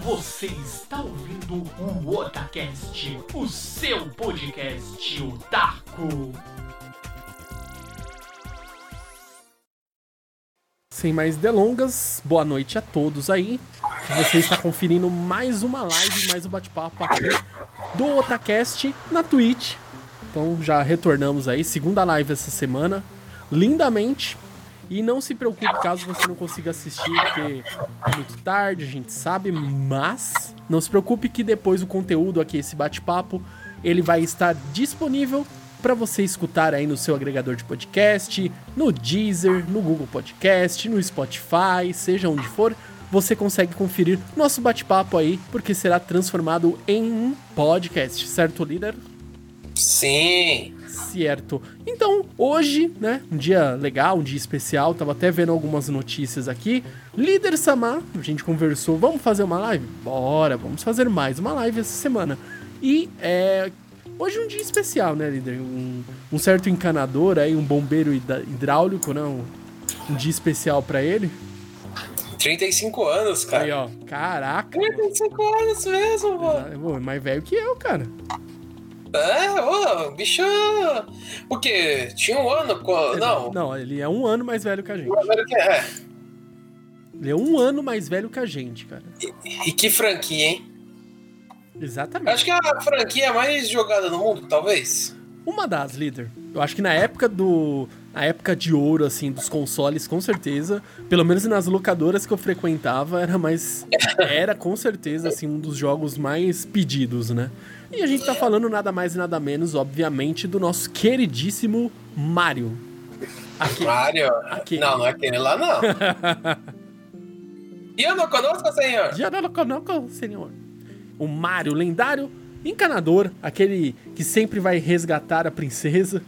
Você está ouvindo o Otacast, o seu podcast otaku. Sem mais delongas, boa noite a todos aí. Você está conferindo mais uma live, mais um bate-papo aqui do Otacast na Twitch. Então já retornamos aí, segunda live essa semana, lindamente. E não se preocupe caso você não consiga assistir, porque é muito tarde, a gente sabe, mas não se preocupe que depois o conteúdo aqui, esse bate-papo, ele vai estar disponível para você escutar aí no seu agregador de podcast, no Deezer, no Google Podcast, no Spotify, seja onde for, você consegue conferir nosso bate-papo aí, porque será transformado em um podcast, certo, líder? Sim. Certo. Então, hoje, né, um dia legal, um dia especial, tava até vendo algumas notícias aqui. Líder Samar, a gente conversou, vamos fazer uma live? Bora, vamos fazer mais uma live essa semana. E é, hoje um dia especial, né, líder? Um, um certo encanador aí, um bombeiro hidráulico, né? Um, um dia especial para ele. 35 anos, cara. Aí, ó. Caraca. 35 mano. anos mesmo, mano. É, mais velho que eu, cara. É, ô, bicho. Porque tinha um ano. Com... Não. Não, ele é um ano mais velho que a gente. É. Ele é um ano mais velho que a gente, cara. E, e que franquia, hein? Exatamente. Acho que é a franquia mais jogada no mundo, talvez. Uma das, líder. Eu acho que na época do. Na época de ouro, assim, dos consoles, com certeza. Pelo menos nas locadoras que eu frequentava, era mais. Era com certeza, assim, um dos jogos mais pedidos, né? E a gente tá falando nada mais e nada menos, obviamente, do nosso queridíssimo Mario. Aquele. Mario? Aquele. Não, não é aquele lá, não. Eu não conosco, senhor? Eu não conosco, senhor. O Mario lendário, encanador, aquele que sempre vai resgatar a princesa.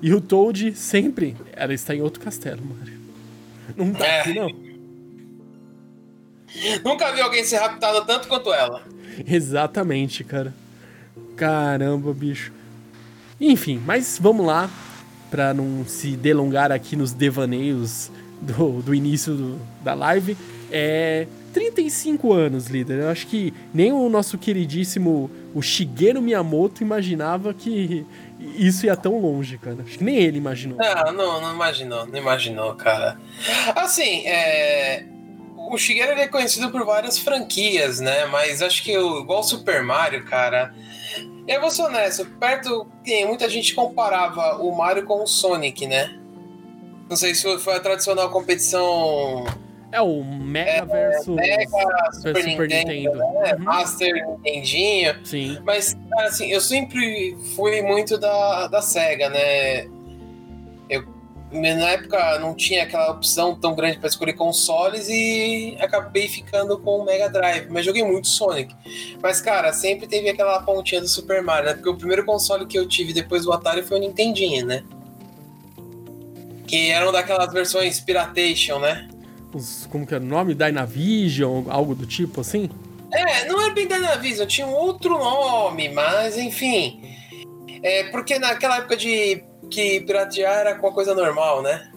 E o Toad sempre. Ela está em outro castelo, Mario. Não tá é. aqui, não. Nunca vi alguém ser raptado tanto quanto ela. Exatamente, cara. Caramba, bicho. Enfim, mas vamos lá, para não se delongar aqui nos devaneios do, do início do, da live. É 35 anos, líder. Eu acho que nem o nosso queridíssimo o Shigeru Miyamoto imaginava que isso ia tão longe, cara. Acho que nem ele imaginou. Não, não, não imaginou, não imaginou, cara. Assim, é o Shigeru é conhecido por várias franquias, né? Mas acho que igual o Super Mario, cara, eu vou ser honesto, perto tem muita gente comparava o Mario com o Sonic, né? Não sei se foi a tradicional competição. É o Mega é, versus Mega, Super, Super Nintendo, Nintendo. Né? Uhum. Master Nintendinho. Sim. Mas, cara, assim, eu sempre fui muito da, da SEGA, né? na época não tinha aquela opção tão grande para escolher consoles e acabei ficando com o Mega Drive, mas joguei muito Sonic. Mas cara, sempre teve aquela pontinha do Super Mario, né? Porque o primeiro console que eu tive depois do Atari foi o Nintendinho, né? Que eram daquelas versões Piratation, né? Os, como que é o nome? Dynavision, algo do tipo assim? É, não era bem Dynavision, tinha um outro nome, mas enfim. É porque naquela época de que piratear era uma coisa normal, né?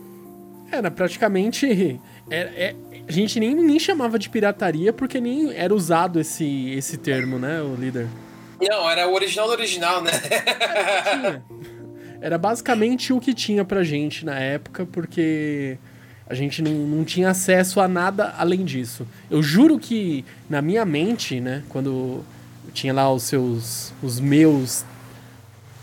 Era praticamente. É, é, a gente nem, nem chamava de pirataria porque nem era usado esse, esse termo, né, o líder? Não, era o original do original, né? Era, era basicamente o que tinha pra gente na época, porque a gente não, não tinha acesso a nada além disso. Eu juro que na minha mente, né, quando eu tinha lá os seus. os meus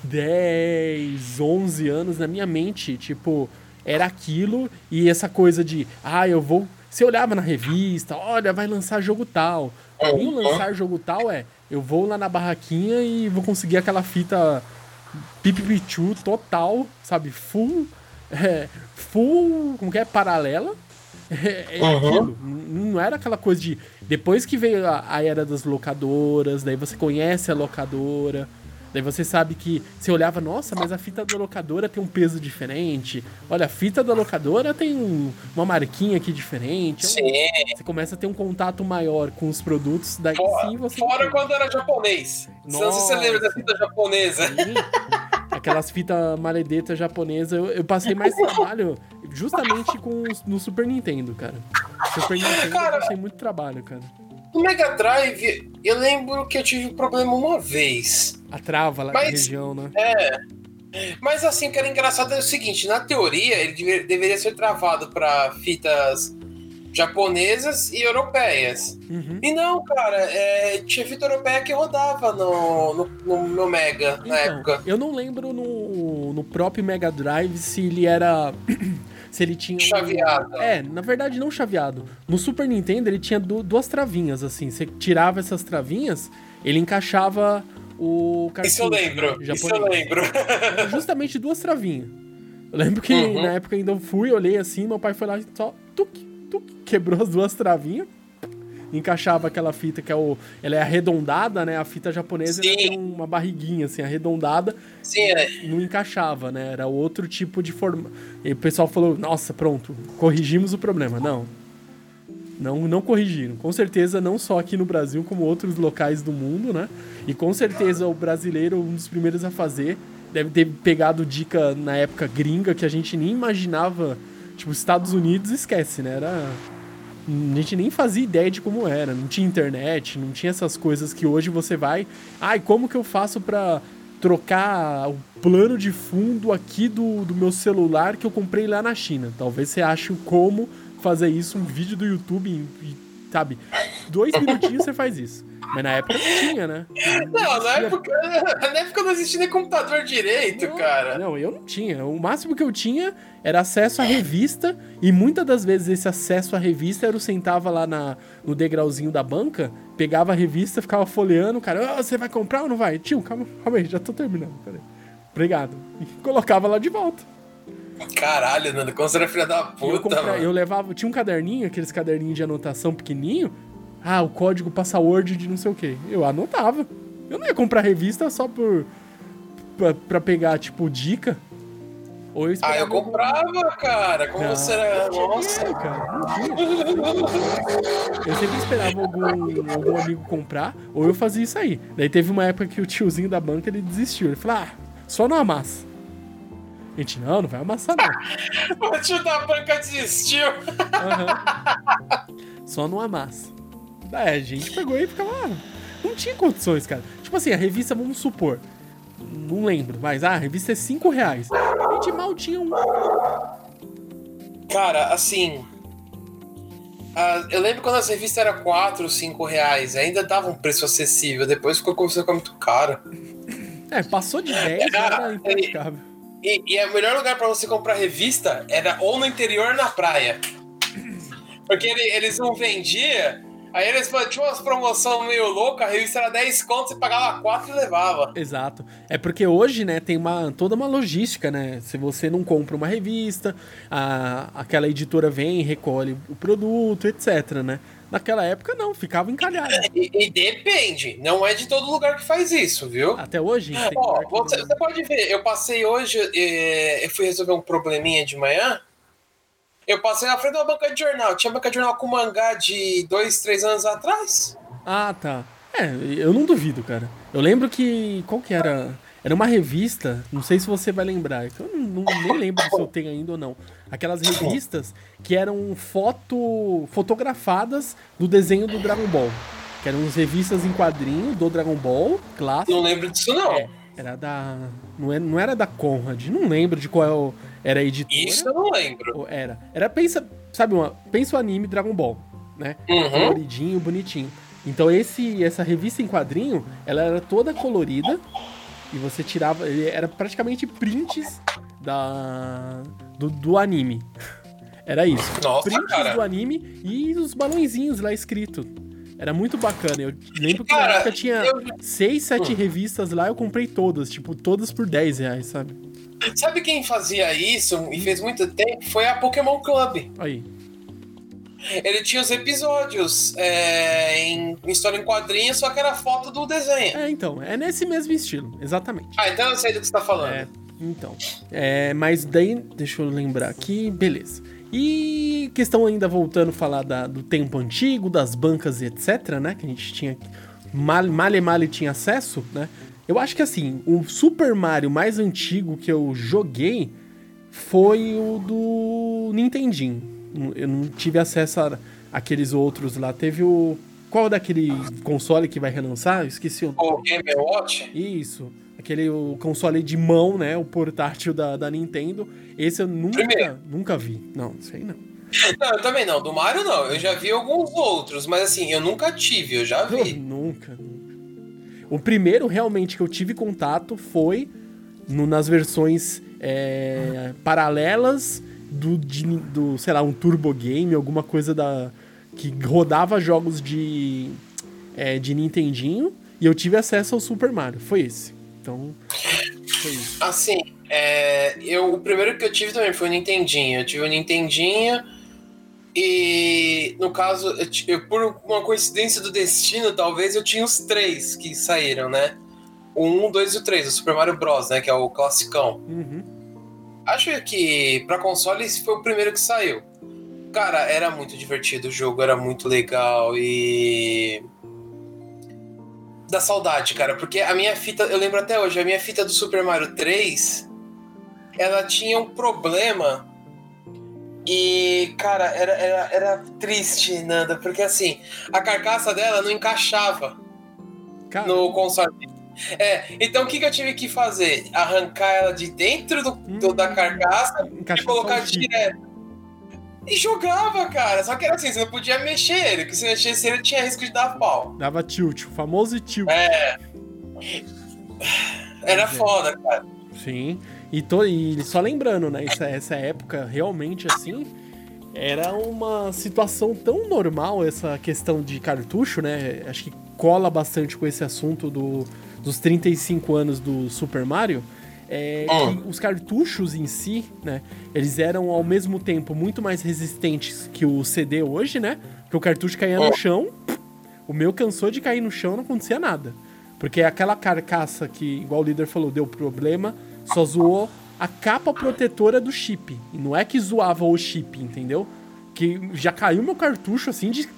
10, 11 anos, na minha mente, tipo, era aquilo e essa coisa de, ah, eu vou. Você olhava na revista, olha, vai lançar jogo tal. Pra mim, lançar jogo tal é, eu vou lá na barraquinha e vou conseguir aquela fita pipipichu total, sabe? Full. É, full. Como que é? Paralela. É, é uhum. aquilo. Não era aquela coisa de. Depois que veio a, a era das locadoras, daí você conhece a locadora Daí você sabe que você olhava, nossa, mas a fita da locadora tem um peso diferente. Olha, a fita da locadora tem um, uma marquinha aqui diferente. Sim. Você começa a ter um contato maior com os produtos, daí fora, sim você. Fora quando era japonês. Nossa, não sei se você lembra da fita japonesa. Sim. Aquelas fitas maledetas japonesas, eu, eu, passei mais trabalho justamente com no Super Nintendo, cara. Super Nintendo cara, eu passei muito trabalho, cara. No Mega Drive, eu lembro que eu tive um problema uma vez. A trava lá na região, né? É. Mas assim, o que era engraçado é o seguinte, na teoria ele deve- deveria ser travado para fitas japonesas e europeias. Uhum. E não, cara, é, tinha fita europeia que rodava no, no, no meu Mega na Então, época. eu não lembro no, no próprio Mega Drive se ele era. se ele tinha. um- Chaveado. É, na verdade não chaveado. No Super Nintendo ele tinha du- duas travinhas, assim. Você tirava essas travinhas, ele encaixava o cartucho. Isso eu lembro, né, isso eu japonês. lembro. Era justamente duas travinhas. Eu lembro que Uhum. na época ainda eu fui, olhei assim, meu pai foi lá e só tuc, tuc, quebrou as duas travinhas. Encaixava aquela fita que é o. Ela é arredondada, né? A fita japonesa tem uma barriguinha assim, arredondada, Sim, é. não encaixava, né? Era outro tipo de forma. E o pessoal falou: nossa, pronto, corrigimos o problema. Não. Não, não corrigiram. Com certeza, não só aqui no Brasil, como outros locais do mundo, né? E com certeza o brasileiro, um dos primeiros a fazer, deve ter pegado dica na época gringa que a gente nem imaginava. Tipo, Estados Unidos, esquece, né? Era. A gente nem fazia ideia de como era. Não tinha internet, não tinha essas coisas que hoje você vai. Ai, como que eu faço pra trocar o plano de fundo aqui do, do meu celular que eu comprei lá na China? Talvez você ache como fazer isso, um vídeo do YouTube, em- sabe? Dois minutinhos você faz isso. Mas na época não tinha, né? Não, na existia- época, na época não existia nem computador direito, não, cara. Não, eu não tinha. O máximo que eu tinha era acesso à revista, e muitas das vezes esse acesso à revista era o sentava lá na, no degrauzinho da banca, pegava a revista, ficava folheando, o cara, "Ah, você vai comprar ou não vai? Tio, calma, calma aí, já tô terminando, peraí. Obrigado. E colocava lá de volta. Caralho, Nando, como você era filha da eu, puta, compra- mano. eu levava, tinha um caderninho, aqueles caderninhos de anotação pequenininho. Ah, o código password de não sei o que. Eu anotava. Eu não ia comprar revista só por pra, pra pegar tipo dica. Ou eu Ah, eu algum- comprava, cara. Como Não, você era. Nossa. dinheiro, cara. Eu sempre esperava algum, algum amigo comprar, ou eu fazia isso aí. Daí teve uma época que o tiozinho da banca ele desistiu. Ele falou: Ah, só não amassa. A gente, não, não vai amassar não. O tio da banca desistiu. Aham. Só não amassa. Daí a gente pegou e ficava. Ah, não tinha condições, cara. Tipo assim, a revista, vamos supor. Não lembro, mas ah, a revista é 5 reais. A gente mal tinha um. Cara, assim. ah, eu lembro quando as revistas eram 4, 5 reais. Ainda dava um preço acessível. Depois ficou começando a ficar muito caro. É, passou de 10, era impraticável. E, e o melhor lugar pra você comprar revista era ou no interior ou na praia. Porque ele- eles não vendiam. Aí eles tinham umas promoções meio loucas, a revista era 10 contos, você pagava 4 e levava. Exato. É porque hoje, né, tem uma, toda uma logística, né? Se você não compra uma revista, a, aquela editora vem, recolhe o produto, etc, né? Naquela época, não, ficava encalhado. E, e depende, não é de todo lugar que faz isso, viu? Até hoje, Ó, que você, você pode ver, eu passei hoje, eh, eu fui resolver um probleminha de manhã. Eu passei na frente de uma banca de jornal. Tinha banca de jornal com mangá de dois, três anos atrás. Ah, tá. É, eu não duvido, cara. Eu lembro que. Qual que era? Era uma revista, não sei se você vai lembrar. Eu não, não- nem lembro se eu tenho ainda ou não. Aquelas revistas que eram foto, fotografadas do desenho do Dragon Ball. Que eram as revistas em quadrinho do Dragon Ball, clássico. Não lembro disso, não. É, era da. Não, é, não era da Conrad, não lembro de qual era a editora. Isso eu não lembro. Era. Era, pensa, sabe, uma, pensa o anime Dragon Ball, né? Uhum. Coloridinho, bonitinho. Então esse, essa revista em quadrinho, ela era toda colorida e você tirava, era praticamente prints da do, do anime. Era isso. Nossa, prints cara. do anime e os balãozinhos lá escrito. Era muito bacana. Eu lembro que na Cara, época tinha eu- seis, sete revistas lá, eu comprei todas, tipo, todas por 10 reais, sabe? Sabe quem fazia isso e fez muito tempo? Foi a Pokémon Club. Aí. Ele tinha os episódios é, em, em história em quadrinhos, só que era foto do desenho. É, então, é nesse mesmo estilo, exatamente. Ah, então eu sei do que você tá falando. É, então. É, mas daí, deixa eu lembrar aqui, beleza. E questão ainda voltando a falar da- do tempo antigo, das bancas e etc, né? Que a gente tinha. Mal, male male tinha acesso, né? Eu acho que assim, o Super Mario mais antigo que eu joguei foi o do Nintendinho. Eu não tive acesso a aqueles outros lá. Teve o. Qual daquele console que vai relançar? Eu esqueci o O Game Watch? Isso. Aquele o console de mão, né? O portátil da, da Nintendo. Esse eu nunca, Primeiro. nunca vi. Não, isso aí não. Não, eu também não. Do Mario não. Eu já vi alguns outros, mas assim, eu nunca tive, eu já Eu vi. nunca, nunca. O primeiro realmente que eu tive contato foi no- nas versões é, paralelas do, de- do, sei lá, um Turbo Game, alguma coisa da que rodava jogos de, é, de Nintendinho e eu tive acesso ao Super Mario. Foi esse. Então, foi isso. Assim, é, eu, o primeiro que eu tive também foi o Nintendinho. Eu tive o Nintendinho e, no caso, eu, eu, por uma coincidência do destino, talvez, eu tinha os três que saíram, né? O 1, o 2 e o 3, o Super Mario Bros, né? Que é o classicão. Uhum. Acho que pra console esse foi o primeiro que saiu. Cara, era muito divertido o jogo, era muito legal e. Da saudade, cara, porque a minha fita, eu lembro até hoje, a minha fita do Super Mario 3, ela tinha um problema e, cara, era, era, era triste, Nanda, porque assim, a carcaça dela não encaixava no console. É, então o que, que eu tive que fazer? Arrancar ela de dentro do, do- da carcaça encaixou e colocar direto. E jogava, cara. Só que era assim, você não podia mexer ele, porque se mexesse ele tinha risco de dar pau. Dava tilt, o famoso tilt. É. Era É. foda, cara. Sim. E, to, e só lembrando, né? Essa, essa época realmente assim. Era uma situação tão normal essa questão de cartucho, né? Acho que cola bastante com esse assunto do, dos 35 anos do Super Mario. É Hum. que os cartuchos em si, né? Eles eram ao mesmo tempo muito mais resistentes que o CD hoje, né? Porque o cartucho caía no Hum. chão. O meu cansou de cair no chão, não acontecia nada. Porque aquela carcaça que, igual o líder falou, deu problema, só zoou a capa protetora do chip. E não é que zoava o chip, entendeu? Que já caiu meu cartucho assim de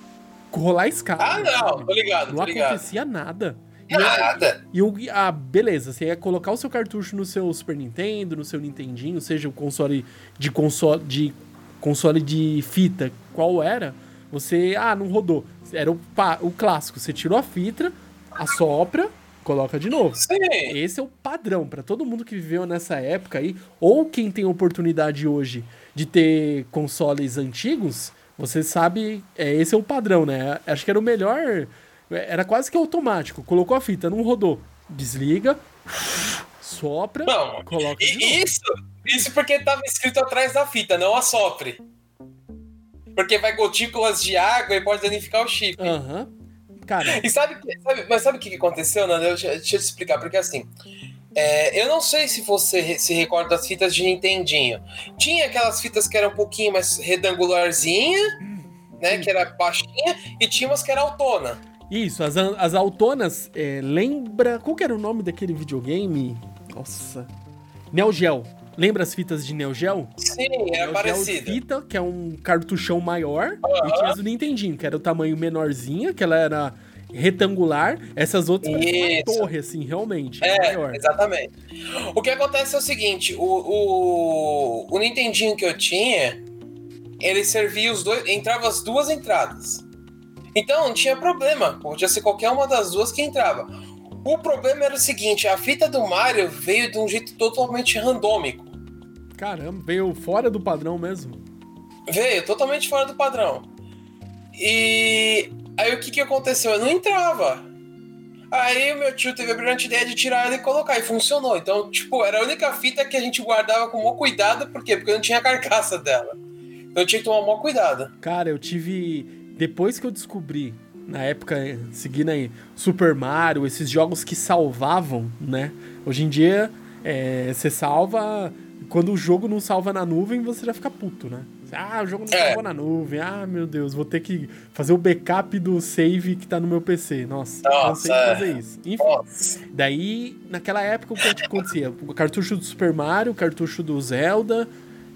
rolar escada. Ah, não, sabe? tô ligado, Não tô ligado. acontecia nada. E Nada. e o. Ah, beleza, você ia colocar o seu cartucho no seu Super Nintendo, no seu Nintendinho, seja o console de console de console de fita, qual era? Você. Ah, não rodou. Era o, o clássico. Você tirou a fita, assopra, coloca de novo. Sim. Esse é o padrão para todo mundo que viveu nessa época aí, ou quem tem oportunidade hoje de ter consoles antigos, você sabe, é, esse é o padrão, né? Acho que era o melhor, era quase que automático. Colocou a fita, não rodou, desliga, sopra, Não. coloca isso, isso porque tava escrito atrás da fita, não assopre. Porque vai gotículas de água e pode danificar o chip. Aham. Cara, E sabe, sabe- mas sabe o que aconteceu, Nanda? Eu- Deixa, deixa eu te explicar, porque assim. é, eu não sei se você se recorda das fitas de Nintendinho. Tinha aquelas fitas que eram um pouquinho mais retangularzinha, né? Que era baixinha, e tinha umas que era autona. Isso, as, as autonas, é, lembra, qual que era o nome daquele videogame? Nossa, Neo Geo. Lembra as fitas de Neo Geo? Sim, Neo era Geo fita, que é um cartuchão maior, e tinha as do Nintendinho, que era o tamanho menorzinha, que ela era retangular. Essas outras eram uma torre, assim, realmente, É, maior. exatamente. O que acontece é o seguinte: o, o, o Nintendinho que eu tinha, ele servia os dois. Entrava as duas entradas. Então não tinha problema. Podia ser qualquer uma das duas que entrava. O problema era o seguinte: a fita do Mario veio de um jeito totalmente randômico. Caramba, veio fora do padrão mesmo. Veio totalmente fora do padrão. E aí o que, que aconteceu? Eu não entrava. Aí o meu tio teve a brilhante ideia de tirar ela e colocar, e funcionou. Então, tipo, era a única fita que a gente guardava com maior cuidado, por quê? Porque não tinha a carcaça dela. Então eu tinha que tomar maior cuidado. Cara, eu tive. Depois que eu descobri, na época, seguindo aí, Super Mario, esses jogos que salvavam, né? Hoje em dia, eh, você salva. Quando o jogo não salva na nuvem, você já fica puto, né? Ah, o jogo não É. salvou na nuvem. Ah, meu Deus, vou ter que fazer o backup do save que tá no meu PC. Nossa, Nossa, de é. fazer isso. Enfim. Nossa. Daí, naquela época, o que acontecia? O cartucho do Super Mario, o cartucho do Zelda,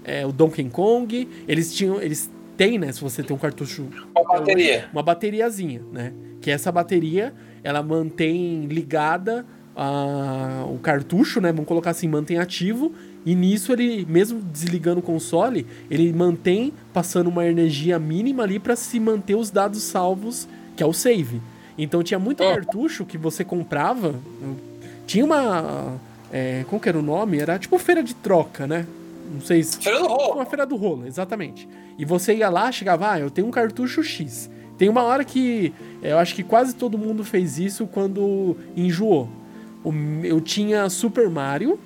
é, o Donkey Kong, eles tinham. Eles têm, né? Se você tem um cartucho. Com a bateria. Uma bateriazinha, né? Que essa bateria, ela mantém ligada a, o cartucho, né? Vamos colocar assim, mantém ativo. E nisso ele, mesmo desligando o console, ele mantém passando uma energia mínima ali para se manter os dados salvos que é o save. Então tinha muito Ah. cartucho que você comprava. Tinha uma. É, como que era o nome? Era tipo feira de troca, né? Não sei se. Feira do rolo. Uma feira do rolo, exatamente. E você ia lá, chegava, ah, eu tenho um cartucho X. Tem uma hora que é, eu acho que quase todo mundo fez isso quando enjoou. Eu tinha Super Mario,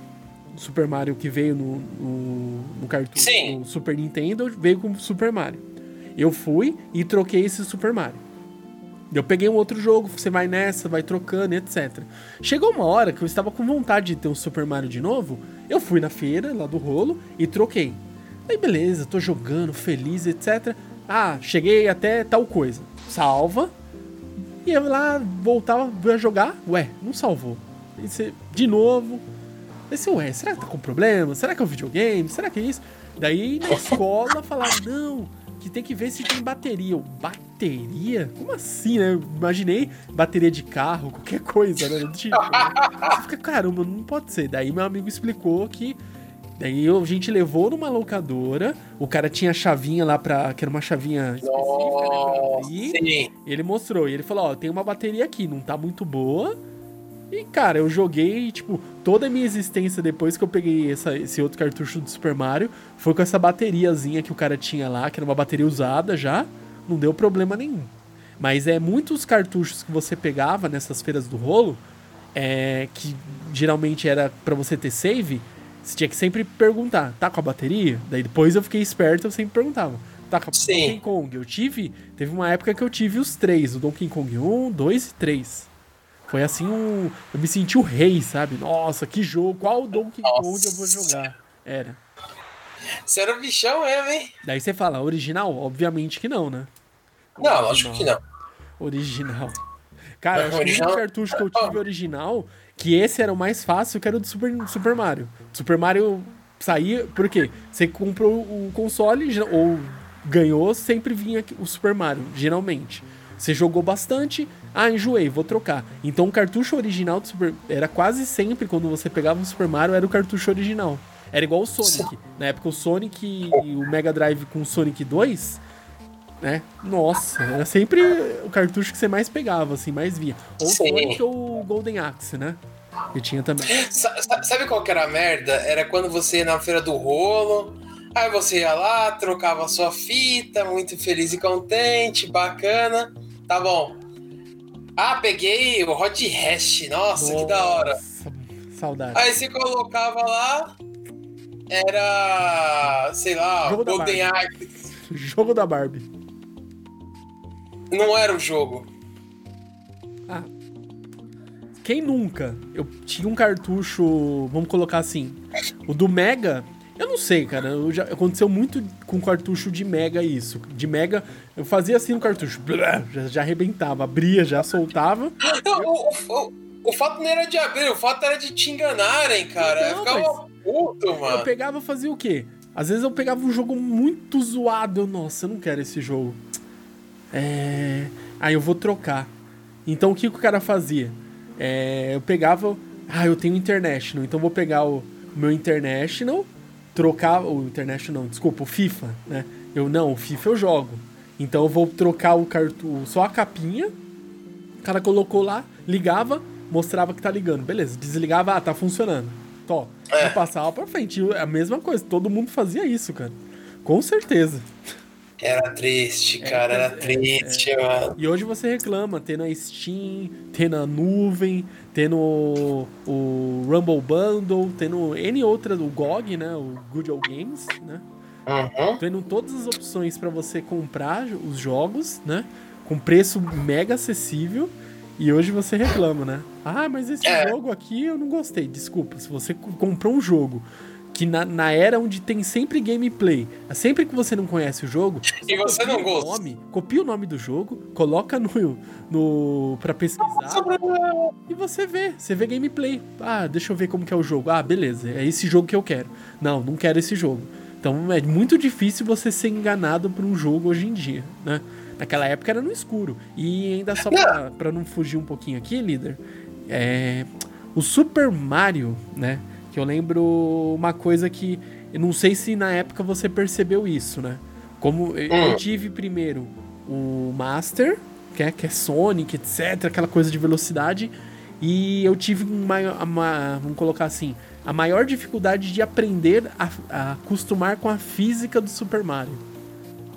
Super Mario que veio no, no, no cartucho Sim. no Super Nintendo, veio com Super Mario. Eu fui e troquei esse Super Mario. Eu peguei um outro jogo, você vai nessa, vai trocando, etc. Chegou uma hora que eu estava com vontade de ter um Super Mario de novo. Eu fui na feira, lá do rolo, e troquei. Aí beleza, tô jogando, feliz, etc. Ah, cheguei até tal coisa. Salva. E eu lá, voltava a jogar. Ué, não salvou. Aí você, de novo. Aí você, ué, será que tá com problema? Será que é o videogame? Será que é isso? Daí na escola falaram, não, que tem que ver se tem bateria. Eu, bateria? Como assim, né? Eu imaginei bateria de carro, qualquer coisa, né? Tipo, né? Você fica, caramba, não pode ser. Daí meu amigo explicou que. Daí a gente levou numa locadora, o cara tinha a chavinha lá pra. que era uma chavinha específica, né? Pra abrir. Ele mostrou, e ele falou, ó, tem uma bateria aqui, não tá muito boa. E, cara, eu joguei, tipo, toda a minha existência depois que eu peguei essa- esse outro cartucho do Super Mario, foi com essa bateriazinha que o cara tinha lá, que era uma bateria usada já, não deu problema nenhum. Mas é muitos cartuchos que você pegava nessas feiras do rolo, é, que geralmente era pra você ter save, você tinha que sempre perguntar, tá com a bateria? Daí depois eu fiquei esperto, eu sempre perguntava, tá com a Sim. Donkey Kong? Eu tive, teve uma época que eu tive os três, o Donkey Kong 1, 2 e 3. Foi assim um. Eu me senti o rei, sabe? Nossa, que jogo! Qual Donkey. Kong eu vou jogar? Era. Você era um bichão mesmo, hein? Daí você fala, original? Obviamente que não, né? Não, lógico que não. Original. Cara, acho que o único cartucho que eu tive original, que esse era o mais fácil, que era o do Super, Super Mario. Super Mario saía. Por quê? Você comprou o console, ou ganhou, sempre vinha o Super Mario, geralmente. Você jogou bastante, ah, enjoei, vou trocar. Então o cartucho original do Super. Era quase sempre quando você pegava um Super Mario, era o cartucho original. Era igual o Sonic. Na época o Sonic e o Mega Drive com o Sonic 2, né? Nossa, era sempre o cartucho que você mais pegava, assim, mais via. Ou o. Sonic ou o Golden Axe, né? Que tinha também. Sa- sa- Sabe qual que era a merda? Era quando você ia na feira do rolo, aí você ia lá, trocava a sua fita, muito feliz e contente, bacana. Tá bom. Ah, peguei o Hot Hash. Nossa, que da hora. Saudade. Aí você colocava lá, era, sei lá, Jogo Golden Axe. Jogo da Barbie. Não era o jogo. Ah. Quem nunca? Eu tinha um cartucho, vamos colocar assim, o do Mega. Eu não sei, cara. eu já, aconteceu muito com cartucho de Mega isso. De Mega, eu fazia assim no cartucho, blá, já, já arrebentava, abria, já soltava. Não, o, o, o, fato não era de abrir, o fato era de te enganarem, cara. Não, eu ficava puto, Eu mano. pegava e fazia o quê? Às vezes eu pegava um jogo muito zoado. Eu, nossa, eu não quero esse jogo. É. Aí eu vou trocar. Então o que, que o cara fazia? É, eu pegava. Ah, eu tenho International. Então eu vou pegar o meu International, trocar. O International, não, desculpa, o FIFA, né? Eu não, o FIFA eu jogo. Então eu vou trocar o cartu só a capinha. O cara colocou lá, ligava, mostrava que tá ligando. Beleza, desligava, ah, tá funcionando. Tó. É. E passava pra frente. A mesma coisa, todo mundo fazia isso, cara. Com certeza. Era triste, cara, É, era triste, mano. E hoje você reclama, ter na Steam, ter na nuvem, ter no o Rumble Bundle, tendo N outra, o GOG, né? O Good Old Games, né? Uhum. Tendo todas as opções pra você comprar os jogos, né? Com preço mega acessível. E hoje você reclama, né? Ah, mas esse É. jogo aqui eu não gostei. Desculpa, se você co- comprou um jogo que na, na era onde tem sempre gameplay, sempre que você não conhece o jogo, E você copia não o gosta. nome, copia o nome do jogo, coloca no, no para pesquisar e você vê, você vê gameplay. Ah, deixa eu ver como que é o jogo. Ah, beleza, é esse jogo que eu quero. Não, não quero esse jogo. Então é muito difícil você ser enganado por um jogo hoje em dia, né? Naquela época era no escuro. E ainda só pra, pra não fugir um pouquinho aqui, líder, é, o Super Mario, né? Que eu lembro uma coisa que eu não sei se na época você percebeu isso, né? Como eu, eu Hum. tive primeiro o Master, que é, que é Sonic, etc, aquela coisa de velocidade. E eu tive uma, uma vamos colocar assim, a maior dificuldade de aprender a, a acostumar com a física do Super Mario.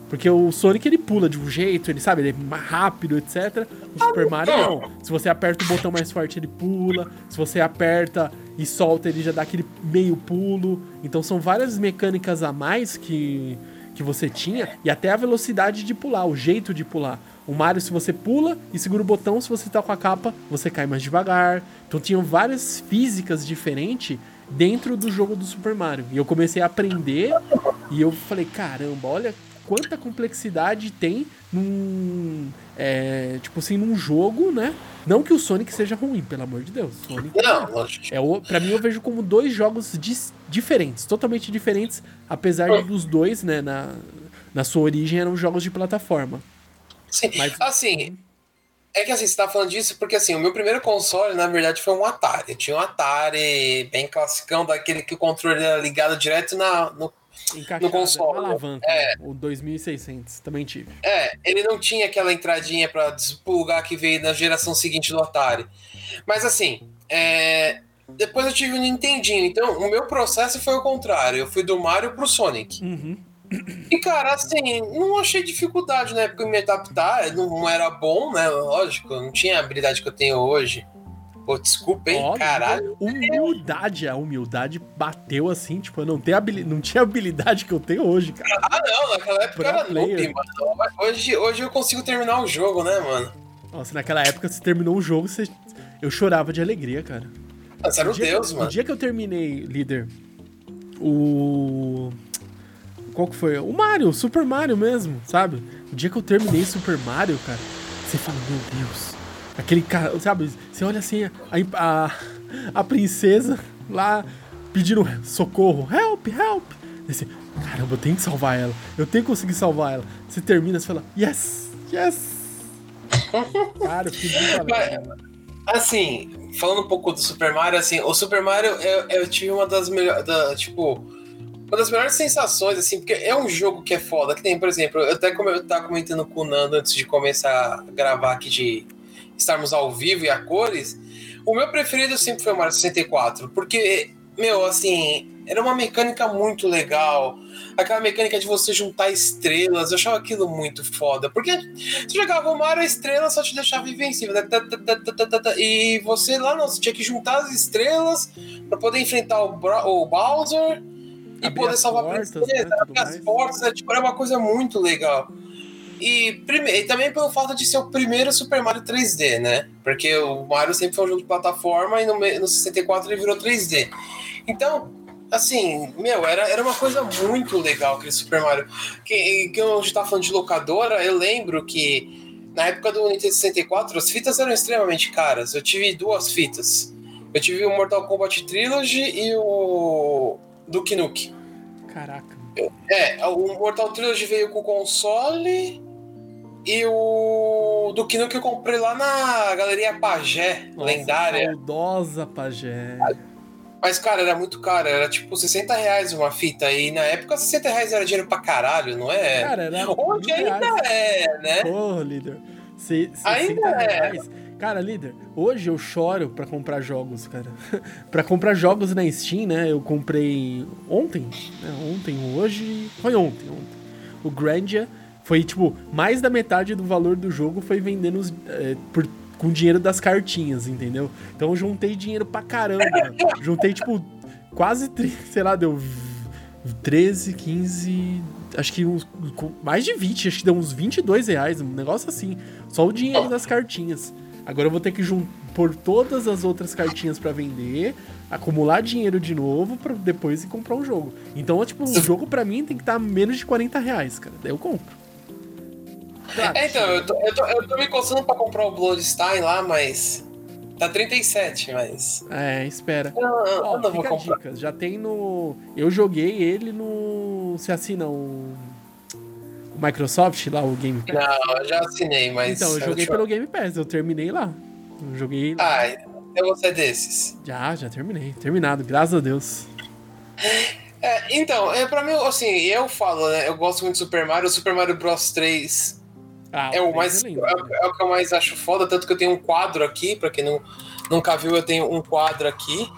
Porque o Sonic ele pula de um jeito, ele sabe, ele é mais rápido, etc. O Super Mario não. Se você aperta o botão mais forte, ele pula. Se você aperta e solta, ele já dá aquele meio pulo. Então são várias mecânicas a mais que, que você tinha. E até a velocidade de pular, o jeito de pular. O Mario, se você pula e segura o botão, se você tá com a capa, você cai mais devagar. Então tinham várias físicas diferentes dentro do jogo do Super Mario. E eu comecei a aprender e eu falei, caramba, olha quanta complexidade tem num. É, tipo assim, num jogo, né? Não que o Sonic seja ruim, pelo amor de Deus. Sonic Não, é, o, pra mim eu vejo como dois jogos dis, diferentes, totalmente diferentes, apesar de dos dois, né, na, na sua origem eram jogos de plataforma. Sim, Mas, assim, é que assim, você tá falando disso porque assim, o meu primeiro console, na verdade, foi um Atari. Eu tinha um Atari bem classicão, daquele que o controle era ligado direto na, no Encaixado, no console. Alavanca, é. o 2600, também tive. É, ele não tinha aquela entradinha para despulgar que veio na geração seguinte do Atari. Mas assim, é, depois eu tive o um Nintendinho, então o meu processo foi o contrário. Eu fui do Mario pro Sonic. Uhum. E, cara, assim, não achei dificuldade na época em me adaptar. Não era bom, né? Lógico, não tinha a habilidade que eu tenho hoje. Pô, desculpa, hein, Óbvio, caralho. Humildade, a humildade bateu assim, tipo, eu não, tenho habil... não tinha habilidade que eu tenho hoje, cara. Ah, não, naquela época pra era noob, mano. Hoje, hoje eu consigo terminar o jogo, né, mano? Nossa, naquela época você terminou o jogo, você... eu chorava de alegria, cara. Você era um deus, que, mano. O dia que eu terminei, líder, o. Qual que foi? O Mario, o Super Mario mesmo, sabe? O dia que eu terminei Super Mario, cara, você fala, meu Deus Aquele cara, sabe? Você olha assim, a, a, a princesa lá pedindo socorro. Help, help! Assim, caramba, eu tenho que salvar ela. Eu tenho que conseguir salvar ela. Você termina, você fala, yes, yes! Cara, eu fiquei Assim, falando um pouco do Super Mario, assim, o Super Mario eu, eu tive uma das melhores. Da, tipo, uma das melhores sensações, assim, porque é um jogo que é foda. Que tem, por exemplo, eu até como eu tava comentando com o Nando antes de começar a gravar aqui de estarmos ao vivo e a cores, o meu preferido sempre foi o Mario 64, porque, meu, assim, era uma mecânica muito legal. Aquela mecânica de você juntar estrelas, eu achava aquilo muito foda. Porque você jogava o Mario, a estrela só te deixava invencível. Né? E você lá não, você tinha que juntar as estrelas para poder enfrentar o, o Bowser e Abrir poder salvar portas, a princesa. Né, as portas, é, tipo, era uma coisa muito legal. E, e também pelo fato de ser o primeiro Super Mario 3D, né? Porque o Mario sempre foi um jogo de plataforma e no, no 64 ele virou 3D. Então, assim, meu, era, era uma coisa muito legal aquele Super Mario. Que, que a gente tá falando de locadora, eu lembro que na época do Nintendo 64 as fitas eram extremamente caras. Eu tive duas fitas. Eu tive o Mortal Kombat Trilogy e o Duke Nukem. Caraca. É, o Mortal Trilogy veio com o console e o do Kino que eu comprei lá na Galeria Pagé, Nossa, lendária. Saudosa Pagé. Mas, cara, era muito caro, era tipo 60 reais uma fita. E na época 60 reais era dinheiro pra caralho, não é? Cara, era. Hoje ainda reais. é, né? Porra, líder. Se, ainda é. Reais. Cara, líder, hoje eu choro pra comprar jogos, cara. pra comprar jogos na Steam, né? Eu comprei ontem, né? Ontem, hoje. Foi ontem, ontem. O Grandia foi, tipo, mais da metade do valor do jogo foi vendendo os, é, por, com dinheiro das cartinhas, entendeu? Então eu juntei dinheiro pra caramba. juntei, tipo, quase, sei lá, deu 13, 15. Acho que uns, mais de 20, acho que deu uns 22 reais, um negócio assim. Só o dinheiro das cartinhas. Agora eu vou ter que pôr todas as outras cartinhas para vender, acumular dinheiro de novo para depois ir comprar um jogo. Então, tipo, o jogo para mim tem que estar tá menos de 40 reais, cara. Daí eu compro. É, então, eu tô, eu, tô, eu tô me coçando pra comprar o Bloodstein lá, mas. Tá 37, mas. É, espera. Eu, eu, Ó, não vou comprar. Dicas. Já tem no. Eu joguei ele no. Você assina o. O Microsoft lá, o Game Pass? Não, eu já assinei, mas. Então, eu joguei pelo Game Pass, eu terminei lá. Eu joguei. Ah, eu vou ser desses. Já, já terminei. Terminado, graças a Deus. É, então, é, pra mim, assim, eu falo, né? Eu gosto muito de Super Mario. O Super Mario Bros 3 Ah, É o mais lindo, é, né? é o que eu mais acho foda, tanto que eu tenho um quadro aqui, pra quem não, nunca viu, eu tenho um quadro aqui.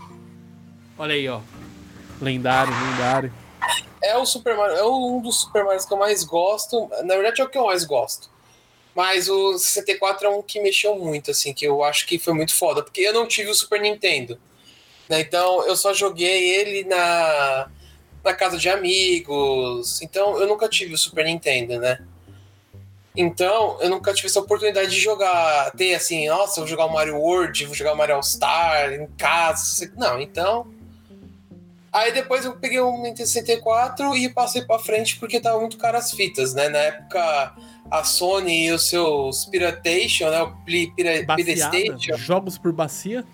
Olha aí, ó. Lendário, lendário. É o Super Mario, é um dos Super Marios que eu mais gosto. Na verdade é o que eu mais gosto. Mas o 64 é um que mexeu muito, assim, que eu acho que foi muito foda, porque eu não tive o Super Nintendo. né? Então eu só joguei ele na, na casa de amigos. Então eu nunca tive o Super Nintendo, né? Então, eu nunca tive essa oportunidade de jogar, ter assim, nossa, vou jogar o Mario World, vou jogar o Mario All Star em casa. Não, então. Aí depois eu peguei um Nintendo 64 e passei pra frente porque tava muito caro as fitas, né? Na época, a Sony e os seus Piratation, né? O Pira, Baciada, Pirastation. jogos por bacia.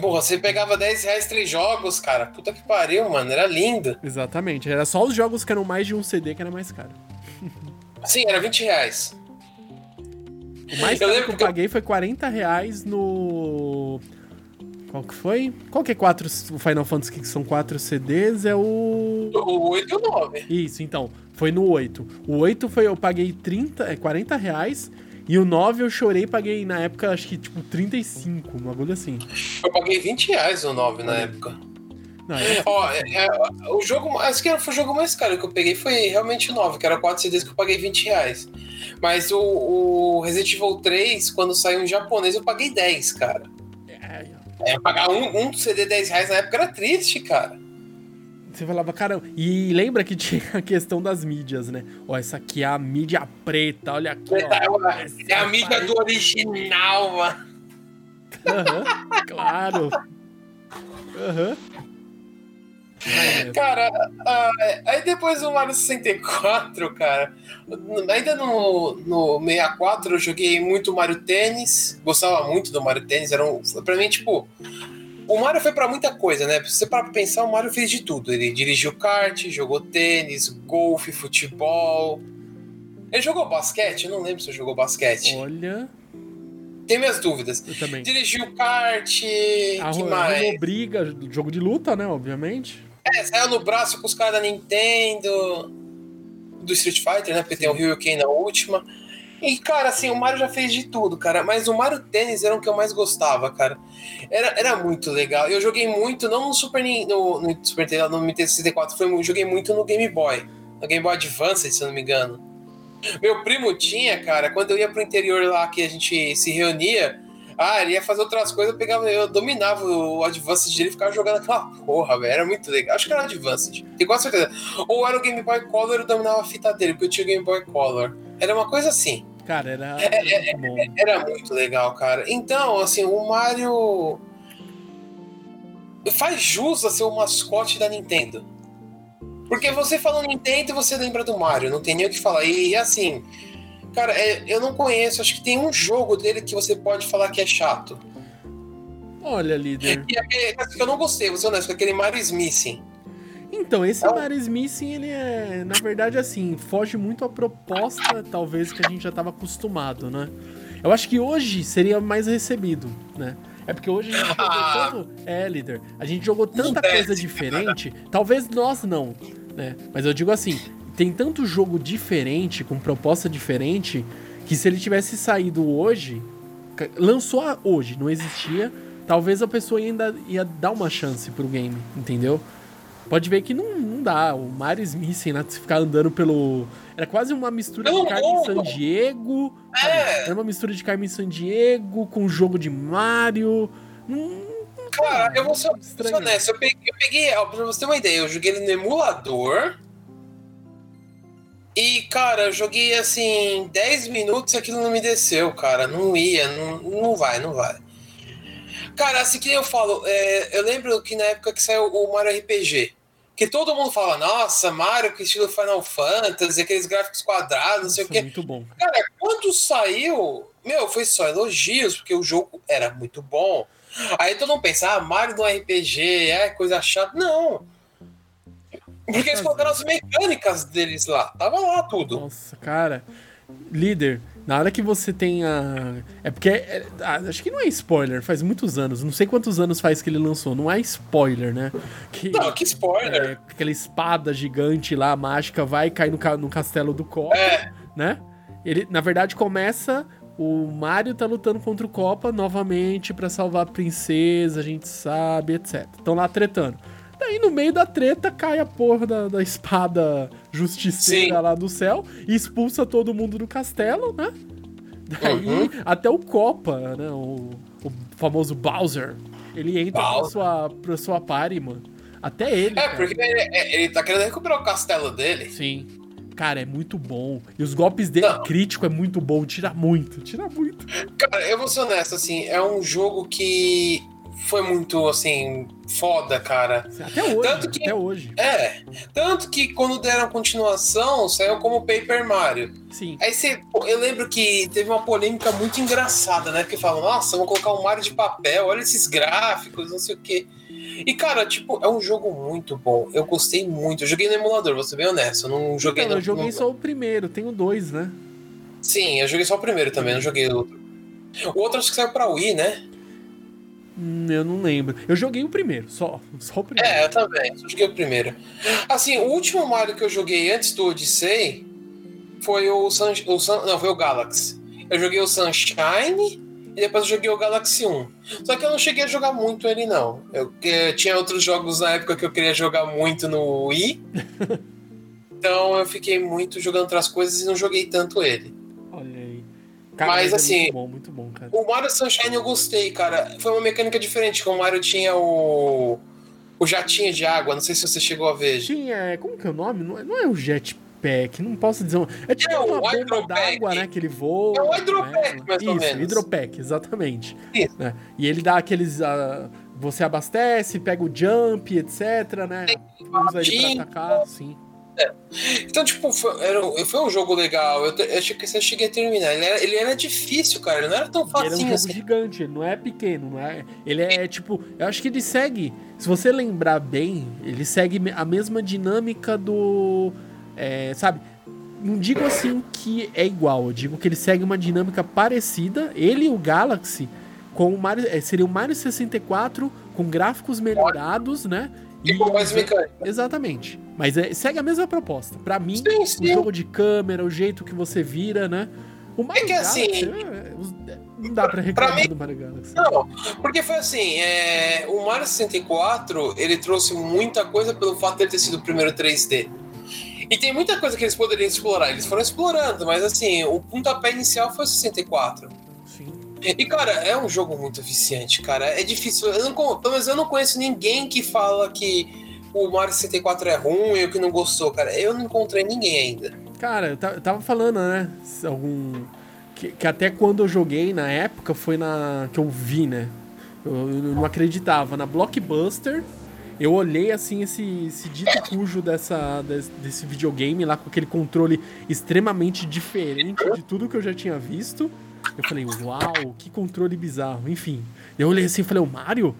Pô, você pegava 10 reais três jogos, cara. Puta que pariu, mano. Era lindo. Exatamente. Era só os jogos que eram mais de um CD que era mais caro. Sim, era 20 reais. O mais Eu lembro que eu que paguei foi 40 reais no. Qual que foi? Qual que é quatro. O Final Fantasy que são quatro CDs? É o. O 8 e o 9. Isso, então. Foi no 8. O 8 foi, eu paguei 30, é, 40 reais. E o 9 eu chorei e paguei na época, acho que tipo 35, um bagulho assim. Eu paguei 20 reais o 9 na época. Não, é- Ó, é- é- o jogo, acho que foi o jogo mais caro que eu peguei foi realmente o 9, que era 4 CDs que eu paguei 20 reais. Mas o, o Resident Evil 3, quando saiu em japonês, eu paguei 10, cara. é, É, pagar um, um CD 10 reais na época era triste, cara. Você falava, caramba. E lembra que tinha a questão das mídias, né? Ó, essa aqui é a mídia preta, olha aqui, ó. É, é a mídia do original, mano. Aham, claro. Aham. É. Cara, ah, aí depois do Mario 64, cara, ainda no, no 64 eu joguei muito Mario Tênis, gostava muito do Mario Tênis, era um, pra mim, tipo, o Mario foi pra muita coisa, né? Se você parar pra pensar, o Mario fez de tudo. Ele dirigiu kart, jogou tênis, golfe, futebol. Ele jogou basquete? Eu não lembro se ele jogou basquete. Olha, Tem minhas dúvidas. eu também. Dirigiu kart, que mais? Arrumou briga, jogo de luta, né? Obviamente. É, saiu no braço com os caras da Nintendo, do Street Fighter, né? Porque tem o Ryu Ken na última. E, cara, assim, o Mario já fez de tudo, cara. Mas o Mario Tênis era o que eu mais gostava, cara. Era, era muito legal. Eu joguei muito, não no Super, Nin- no, no Super Nintendo, no Nintendo 64, foi, joguei muito no Game Boy. No Game Boy Advance, se eu não me engano. Meu primo tinha, cara, quando eu ia pro interior lá que a gente se reunia, ah, ele ia fazer outras coisas, eu pegava, eu dominava o Advanced dele e ficava jogando aquela porra, velho. Era muito legal. Acho que era Advanced, tenho quase certeza. Ou era o Game Boy Color e eu dominava a fita dele, porque eu tinha o Game Boy Color. Era uma coisa assim. Cara, era, era muito bom. Era muito legal, cara. Então, assim, o Mario faz jus a ser o mascote da Nintendo. Porque você falou Nintendo, você lembra do Mario, não tem nem o que falar. E assim, cara, é, eu não conheço, acho que tem um jogo dele que você pode falar que é chato. Olha, líder. E aquele que eu não gostei, vou ser honesto, aquele Mario Smithing. Então, esse É um- Mario Smithing, ele é, na verdade, assim, foge muito à proposta, talvez, que a gente já estava acostumado, né? Eu acho que hoje seria mais recebido, né? É porque hoje a gente jogou Ah. tanto... É, líder. A gente jogou tanta coisa diferente, talvez nós não, né? Mas eu digo assim, tem tanto jogo diferente, com proposta diferente, que se ele tivesse saído hoje, lançou hoje, não existia, talvez a pessoa ainda ia dar uma chance pro game, entendeu? Pode ver que não, não dá. O Mario Smith, né? Se ficar andando pelo. Era quase uma mistura de Pelo Carmen. San Diego. É. Era uma mistura de Carmen San Diego com jogo de Mario. Hum, Cara, eu vou ser, honesto, eu peguei, eu peguei, pra você ter uma ideia, eu joguei ele no emulador. E, cara, eu joguei assim, 10 minutos e aquilo não me desceu, cara. Não ia, não, não vai, não vai. Cara, assim que eu falo, é, eu lembro que na época que saiu o Mario RPG, que todo mundo fala, nossa, Mario com estilo Final Fantasy, aqueles gráficos quadrados, não sei o quê. muito bom. Cara, quando saiu, meu, foi só elogios, porque o jogo era muito bom. Aí todo mundo pensa, ah, Mario no RPG, é coisa chata. Não. Porque eles colocaram as mecânicas deles lá. Tava lá tudo. Nossa, cara. Líder, na hora que você tem a. É porque. é- ah, acho que não é spoiler, faz muitos anos. Não sei quantos anos faz que ele lançou. Não é spoiler, né? Que, Não, que spoiler. é, aquela espada gigante lá, mágica, vai cair no, ca- no castelo do copo. É, né? Ele, na verdade, começa. O Mario tá lutando contra o Copa novamente pra salvar a princesa, a gente sabe, etc. Estão lá tretando. Daí no meio da treta cai a porra da, da espada justiceira Sim. lá do céu e expulsa todo mundo do castelo, né? Daí Uhum. até o Copa, né? O, o famoso Bowser. Ele entra pra sua, pra sua party, mano. Até ele. É, cara. porque ele, é- ele tá querendo recuperar o castelo dele. Sim. Cara, é muito bom. E os golpes dele Não. crítico é muito bom. Tira muito, tira muito. Cara, eu vou ser honesto, assim, é um jogo que foi muito, assim, foda, cara. Até hoje. Tanto que- Até hoje. É, tanto que quando deram continuação, saiu como Paper Mario. Sim. Aí você, eu lembro que teve uma polêmica muito engraçada, né? Porque falam, nossa, vamos colocar um Mario de papel, olha esses gráficos, não sei o quê. E, cara, tipo, é um jogo muito bom. Eu gostei muito. Eu joguei no emulador, vou ser bem honesto. Eu não joguei Então, no. eu joguei só o primeiro, tenho dois, né? Sim, eu joguei só o primeiro também, não joguei o outro. O outro acho que saiu pra Wii, né? Hum, eu não lembro. Eu joguei o primeiro, só. Só o primeiro. É, eu também, só joguei o primeiro. Assim, o último Mario que eu joguei antes do Odyssey foi o, Sun, o Sun- não, foi o Galaxy. Eu joguei o Sunshine e depois eu joguei o Galaxy 1. Só que eu não cheguei a jogar muito ele, não. Eu, eu tinha outros jogos na época que eu queria jogar muito no Wii. então eu fiquei muito jogando outras coisas e não joguei tanto ele. Cara, Mas, é assim, Muito bom, muito bom, cara. O Mario Sunshine eu gostei, cara. Foi uma mecânica diferente, que o Mario tinha o. O jatinho de água, não sei se você chegou a ver. Tinha. Como que é o nome? Não é, não é o jetpack, não posso dizer. um- É tipo É, o uma bomba d'água, né? Que ele voa. É um hydropack, né? mais ou Isso, menos. hidropack, exatamente. Isso. né? E ele dá aqueles. ah, você abastece, pega o jump, etc, né? Usa ele pra atacar, sim. Então, tipo, foi, era, um- foi um jogo legal. Eu, eu achei que eu cheguei a terminar. Ele era, ele era difícil, cara. Ele não era tão Ele é um jogo assim. gigante, ele não é pequeno, não é? Ele é tipo, eu acho que ele segue, se você lembrar bem, ele segue a mesma dinâmica do, é, sabe? Não digo assim que é igual, eu digo que ele segue uma dinâmica parecida, ele e o Galaxy, com o Mario, é, seria o Mario 64 com gráficos melhorados, né? E com mais mecânica. Exatamente. Mas é- segue a mesma proposta. Pra mim, Sim, o sim. jogo de câmera, o jeito que você vira, né? O Mario que assim, Galaxy, é- os- não dá pra reclamar mim- do Mario Galaxy. Não, porque foi assim, é, o Mario 64, ele trouxe muita coisa pelo fato de ele ter sido o primeiro 3D. E tem muita coisa que eles poderiam explorar, eles foram explorando, mas assim, o pontapé inicial foi o 64. E, cara, é um jogo muito eficiente, cara. É difícil. Eu não, eu não conheço ninguém que fala que o Mario 64 é ruim ou que não gostou, cara. Eu não encontrei ninguém ainda. Cara, eu ta- eu tava falando, né? Algum. Que, que até quando eu joguei na época foi na. que eu vi, né? Eu, eu não acreditava. Na Blockbuster, eu olhei assim esse, esse dito cujo dessa, des- desse videogame lá com aquele controle extremamente diferente de tudo que eu já tinha visto. Eu falei, uau, que controle bizarro. Enfim, eu olhei assim e falei, o Mario?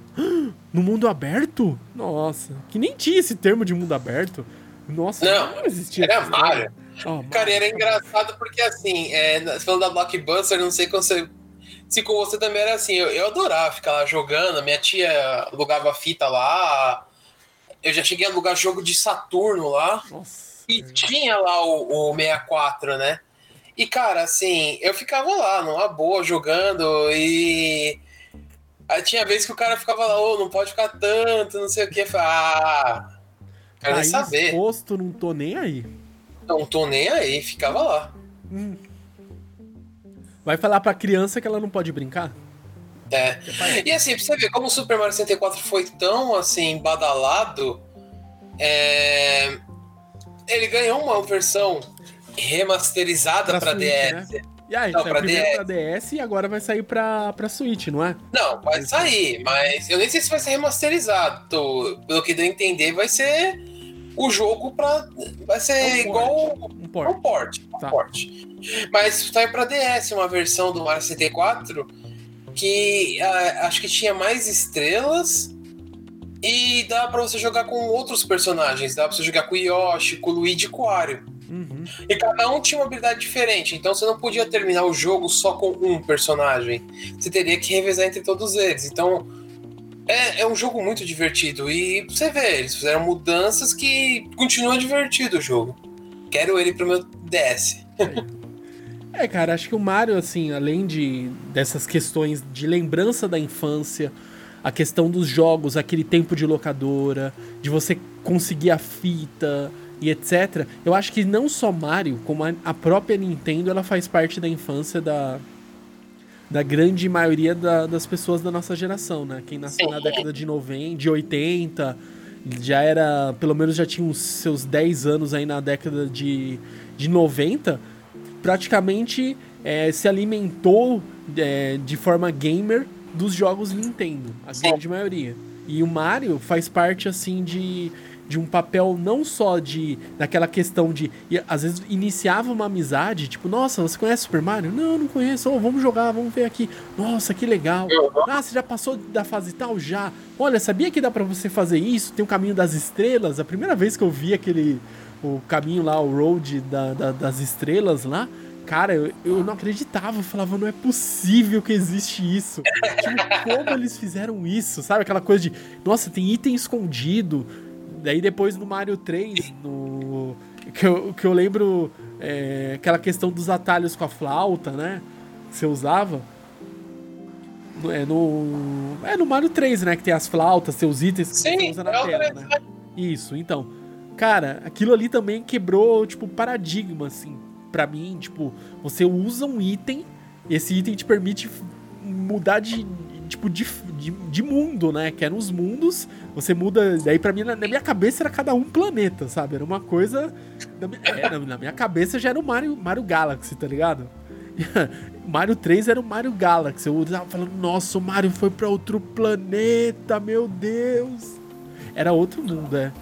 No mundo aberto? Nossa, que nem tinha esse termo de mundo aberto. Nossa, Não, existia. era Mario. Ó, Cara, era engraçado porque, assim, é, falando da Blockbuster, não sei com você, se com você também era assim. Eu, eu adorava ficar lá jogando. Minha tia alugava fita lá. Eu já cheguei a alugar jogo de Saturno lá. Nossa. E tinha lá o, o 64, né? E, cara, assim, eu ficava lá, numa boa, jogando, e. Aí tinha vezes que o cara ficava lá, ô, não pode ficar tanto, não sei o que. Eu falei, ah, quero nem Aí saber. exposto, não tô nem aí. Não tô nem aí, ficava lá. Hum. Vai falar pra criança que ela não pode brincar? É. E assim, pra você ver como o Super Mario 64 foi tão assim, badalado, é, ele ganhou uma versão remasterizada Switch, DS. E aí, Não, saiu pra DS. pra DS e agora vai sair pra, pra Switch, não é? Não, vai sair, mas eu nem sei se vai ser remasterizado. Tô- Pelo que deu a entender, vai ser o jogo pra. Vai ser É um igual Um um port. port. Um Tá. port. Mas saiu pra DS uma versão do Mario 64 que ah, acho que tinha mais estrelas e dá pra você jogar com outros personagens. Dá pra você jogar com o Yoshi, com o Luigi e com o Wario. Uhum. E cada um tinha uma habilidade diferente, então você não podia terminar o jogo só com um personagem. Você teria que revezar entre todos eles. Então é, é um jogo muito divertido. E você vê, eles fizeram mudanças que continua divertido o jogo. Quero ele pro meu DS. É, cara, acho que o Mario, assim, além de dessas questões de lembrança da infância, a questão dos jogos, aquele tempo de locadora, de você conseguir a fita e etc. Eu acho que não só Mario, como a própria Nintendo, ela faz parte da infância da, da grande maioria da, das pessoas da nossa geração, né? Quem nasceu na década de 90, de 80, já era, pelo menos já tinha os seus 10 anos aí na década de, de 90 praticamente é, se alimentou é, de forma gamer dos jogos Nintendo, a grande maioria. E o Mario faz parte assim de, de um papel não só de daquela questão de às vezes iniciava uma amizade, tipo, nossa, você conhece Super Mario? Não, não conheço. Oh, vamos jogar, vamos ver aqui. Nossa, que legal. Ah, você já passou da fase tal já? Olha, sabia que dá para você fazer isso? Tem o caminho das estrelas. A primeira vez que eu vi aquele o caminho lá, o road da, da, das estrelas lá, cara, eu, eu não acreditava. Eu falava, não é possível que existe isso. tipo, como eles fizeram isso? Sabe aquela coisa de, nossa, tem item escondido. Daí depois no Mario 3, no. Que eu, que eu lembro é, aquela questão dos atalhos com a flauta, né? Que você usava. É no. É no Mario 3, né? Que tem as flautas, seus itens que Sim, você usa na tela, né? Isso, então. Cara, aquilo ali também quebrou, tipo, paradigma, assim, para mim. Tipo, você usa um item, esse item te permite mudar de, tipo, de, de, de mundo, né? Que eram os mundos, você muda. Daí, pra mim, na, na, minha cabeça era cada um planeta, sabe? Era uma coisa. Na, é, na minha cabeça já era o Mario, Mario Galaxy, tá ligado? Mario 3 era o Mario Galaxy. Eu tava falando, nossa, o Mario foi pra outro planeta, meu Deus. Era outro mundo, é.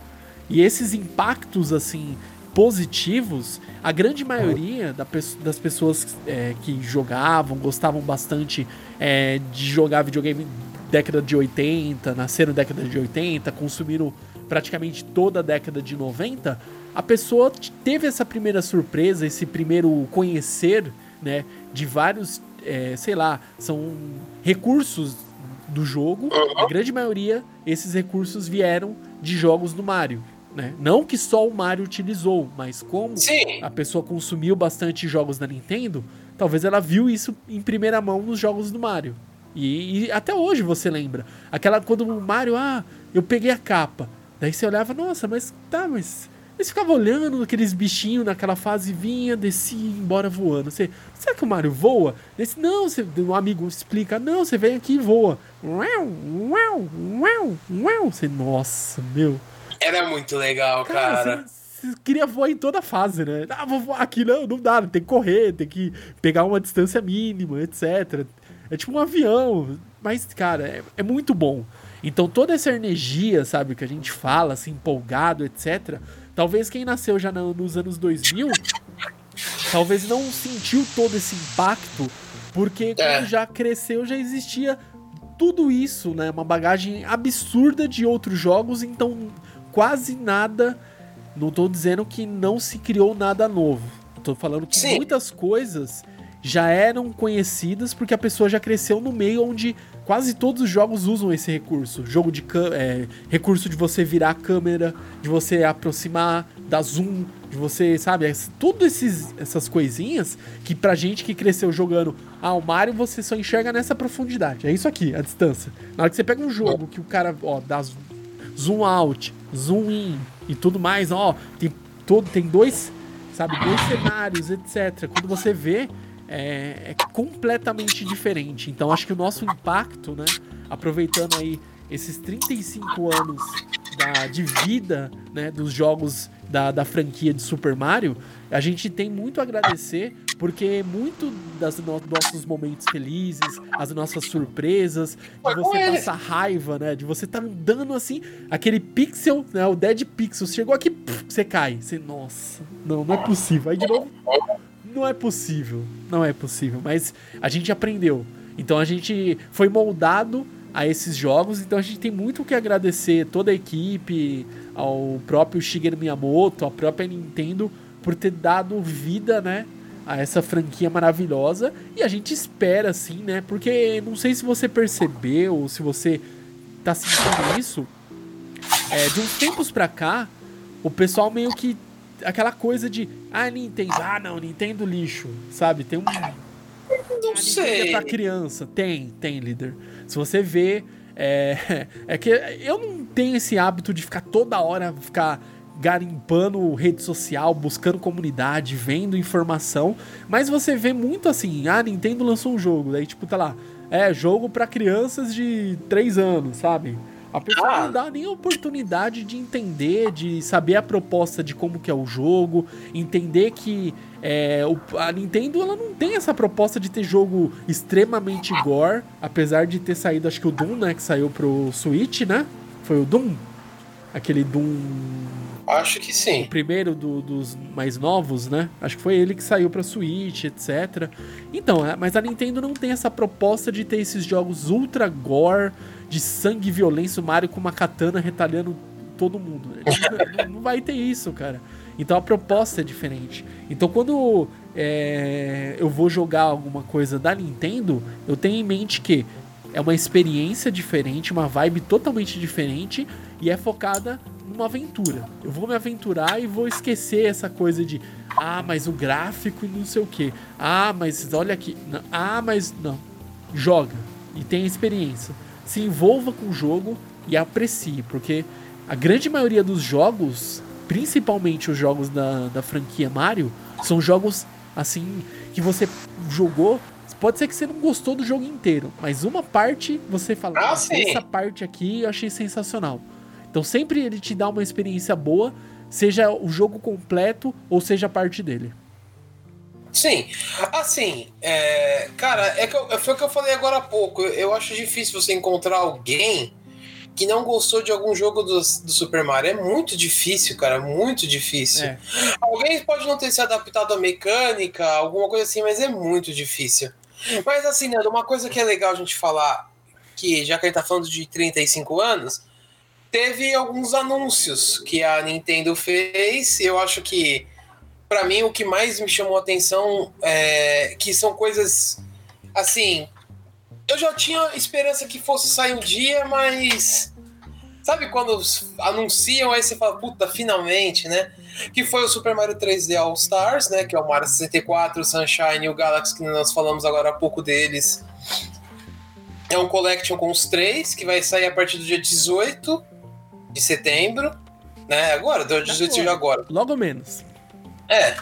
E esses impactos, assim, positivos, a grande maioria da, das pessoas é, que jogavam, gostavam bastante é, de jogar videogame década de 80, nasceram década de 80, consumiram praticamente toda a década de 90, a pessoa teve essa primeira surpresa, esse primeiro conhecer, né, de vários, é, sei lá, são recursos do jogo. A grande maioria, esses recursos vieram de jogos do Mario. Né? Não que só o Mario utilizou, mas como Sim. a pessoa consumiu bastante jogos da Nintendo, talvez ela viu isso em primeira mão nos jogos do Mario. E, e, até hoje você lembra. Aquela quando o Mario, ah, eu peguei a capa. Daí você olhava, nossa, mas tá, mas. Você ficava olhando aqueles bichinhos naquela fase, vinha, descia e embora voando. Você, será que o Mario voa? Esse, não, você, um amigo explica, não, você vem aqui e voa. Uau, uau, uau, uau. Você, nossa, meu. Era muito legal, cara. cara. Você, você queria voar em toda fase, né? Ah, vou voar aqui, não, não dá, tem que correr, tem que pegar uma distância mínima, etc. É tipo um avião. Mas, cara, é, é muito bom. Então toda essa energia, sabe, que a gente fala, assim, empolgado, etc. Talvez quem nasceu já nos anos 2000, talvez não sentiu todo esse impacto, porque é. quando já cresceu já existia tudo isso, né? Uma bagagem absurda de outros jogos, então quase nada. Não tô dizendo que não se criou nada novo. Tô falando que Sim. muitas coisas já eram conhecidas porque a pessoa já cresceu no meio onde quase todos os jogos usam esse recurso. Jogo de é, recurso de você virar a câmera, de você aproximar, dar zoom, de você, sabe, tudo esses essas coisinhas que pra gente que cresceu jogando, ah, o Mario você só enxerga nessa profundidade. É isso aqui, a distância. Na hora que você pega um jogo que o cara, ó, dá zoom out, zoom in e tudo mais, ó, tem todo tem dois, sabe, dois cenários, etc. Quando você vê é, é, completamente diferente. Então acho que o nosso impacto, né, aproveitando aí esses 35 anos da, de vida né, dos jogos da, da franquia de Super Mario, a gente tem muito a agradecer porque muito das no, nossos momentos felizes, as nossas surpresas, de você passar raiva, né? De você tá andando assim, aquele pixel, né? O Dead Pixel, chegou aqui, pff, você cai. Você, nossa, não, não é possível. Aí de novo, não é possível. Não é possível. Mas a gente aprendeu. Então a gente foi moldado a esses jogos. Então a gente tem muito o que agradecer toda a equipe, ao próprio Shigeru Miyamoto, à própria Nintendo por ter dado vida, né, a essa franquia maravilhosa. E a gente espera assim, né? Porque não sei se você percebeu ou se você tá sentindo isso. É, de uns tempos pra cá, o pessoal meio que aquela coisa de, ah, Nintendo, ah, não, Nintendo lixo, sabe? Tem um. Não sei. É pra criança. Tem, tem, líder. Se você vê. É, é que eu não tenho esse hábito de ficar toda hora, ficar garimpando rede social, buscando comunidade, vendo informação. Mas você vê muito assim, ah, Nintendo lançou um jogo, daí tipo, tá lá, é, jogo para crianças de 3 anos, sabe? A pessoa ah. não dá nem a oportunidade de entender, de saber a proposta de como que é o jogo, entender que é, o, a Nintendo ela não tem essa proposta de ter jogo extremamente gore, apesar de ter saído, acho que o Doom, né, que saiu pro Switch, né? Foi o Doom? Aquele Doom. Acho que sim. O primeiro do, dos mais novos, né? Acho que foi ele que saiu pra Switch, etc. Então, é, mas a Nintendo não tem essa proposta de ter esses jogos ultra gore de sangue e violência, o Mario com uma katana retalhando todo mundo. não, não, vai ter isso, cara. Então a proposta é diferente. Então quando é, eu vou jogar alguma coisa da Nintendo, eu tenho em mente que é uma experiência diferente, uma vibe totalmente diferente e é focada numa aventura. Eu vou me aventurar e vou esquecer essa coisa de ah, mas o gráfico e não sei o que. Ah, mas olha aqui. Ah, mas não. Joga e tem experiência se envolva com o jogo e aprecie, porque a grande maioria dos jogos, principalmente os jogos da, da franquia Mario, são jogos assim que você jogou. Pode ser que você não gostou do jogo inteiro, mas uma parte você fala, ah, essa parte aqui eu achei sensacional. Então sempre ele te dá uma experiência boa, seja o jogo completo ou seja a parte dele. Sim, assim, é, cara, é que eu, foi o que eu falei agora há pouco. Eu, eu, acho difícil você encontrar alguém que não gostou de algum jogo do, do Super Mario. É muito difícil, cara, muito difícil. É. Alguém pode não ter se adaptado à mecânica, alguma coisa assim, mas é muito difícil. Mas assim, Nando, uma coisa que é legal a gente falar, que já que gente tá falando de 35 anos, teve alguns anúncios que a Nintendo fez. Eu acho que para mim, o que mais me chamou a atenção é que são coisas assim. Eu já tinha esperança que fosse sair um dia, mas. Sabe quando anunciam, aí você fala, puta, finalmente, né? Que foi o Super Mario 3D All Stars, né? Que é o Mario 64, o Sunshine e o Galaxy, que nós falamos agora há pouco deles. É um collection com os três, que vai sair a partir do dia 18 de setembro. Né? Agora, do 18 de agora. Logo menos. É.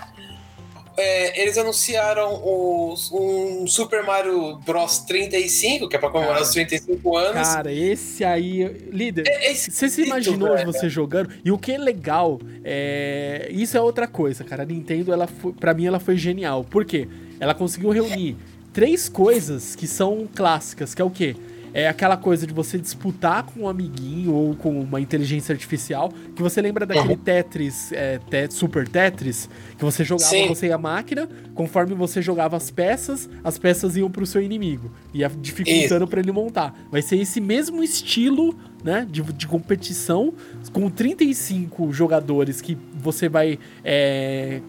é eles anunciaram os, um Super Mario Bros 35, que é pra comemorar cara, os 35 anos. Cara, esse aí. Líder, é, você se imaginou velho. você jogando? E o que é legal, é... isso é outra coisa, cara. A Nintendo, ela foi, pra mim, ela foi genial. Por quê? Ela conseguiu reunir três coisas que são clássicas, que é o quê? É aquela coisa de você disputar com um amiguinho ou com uma inteligência artificial, que você lembra daquele uhum. Tetris, é, te, Super Tetris, que você jogava Sim. você e a máquina, conforme você jogava as peças, as peças iam pro seu inimigo, ia dificultando para ele montar. Vai ser esse mesmo estilo, né, de, de competição, com 35 jogadores que você vai é,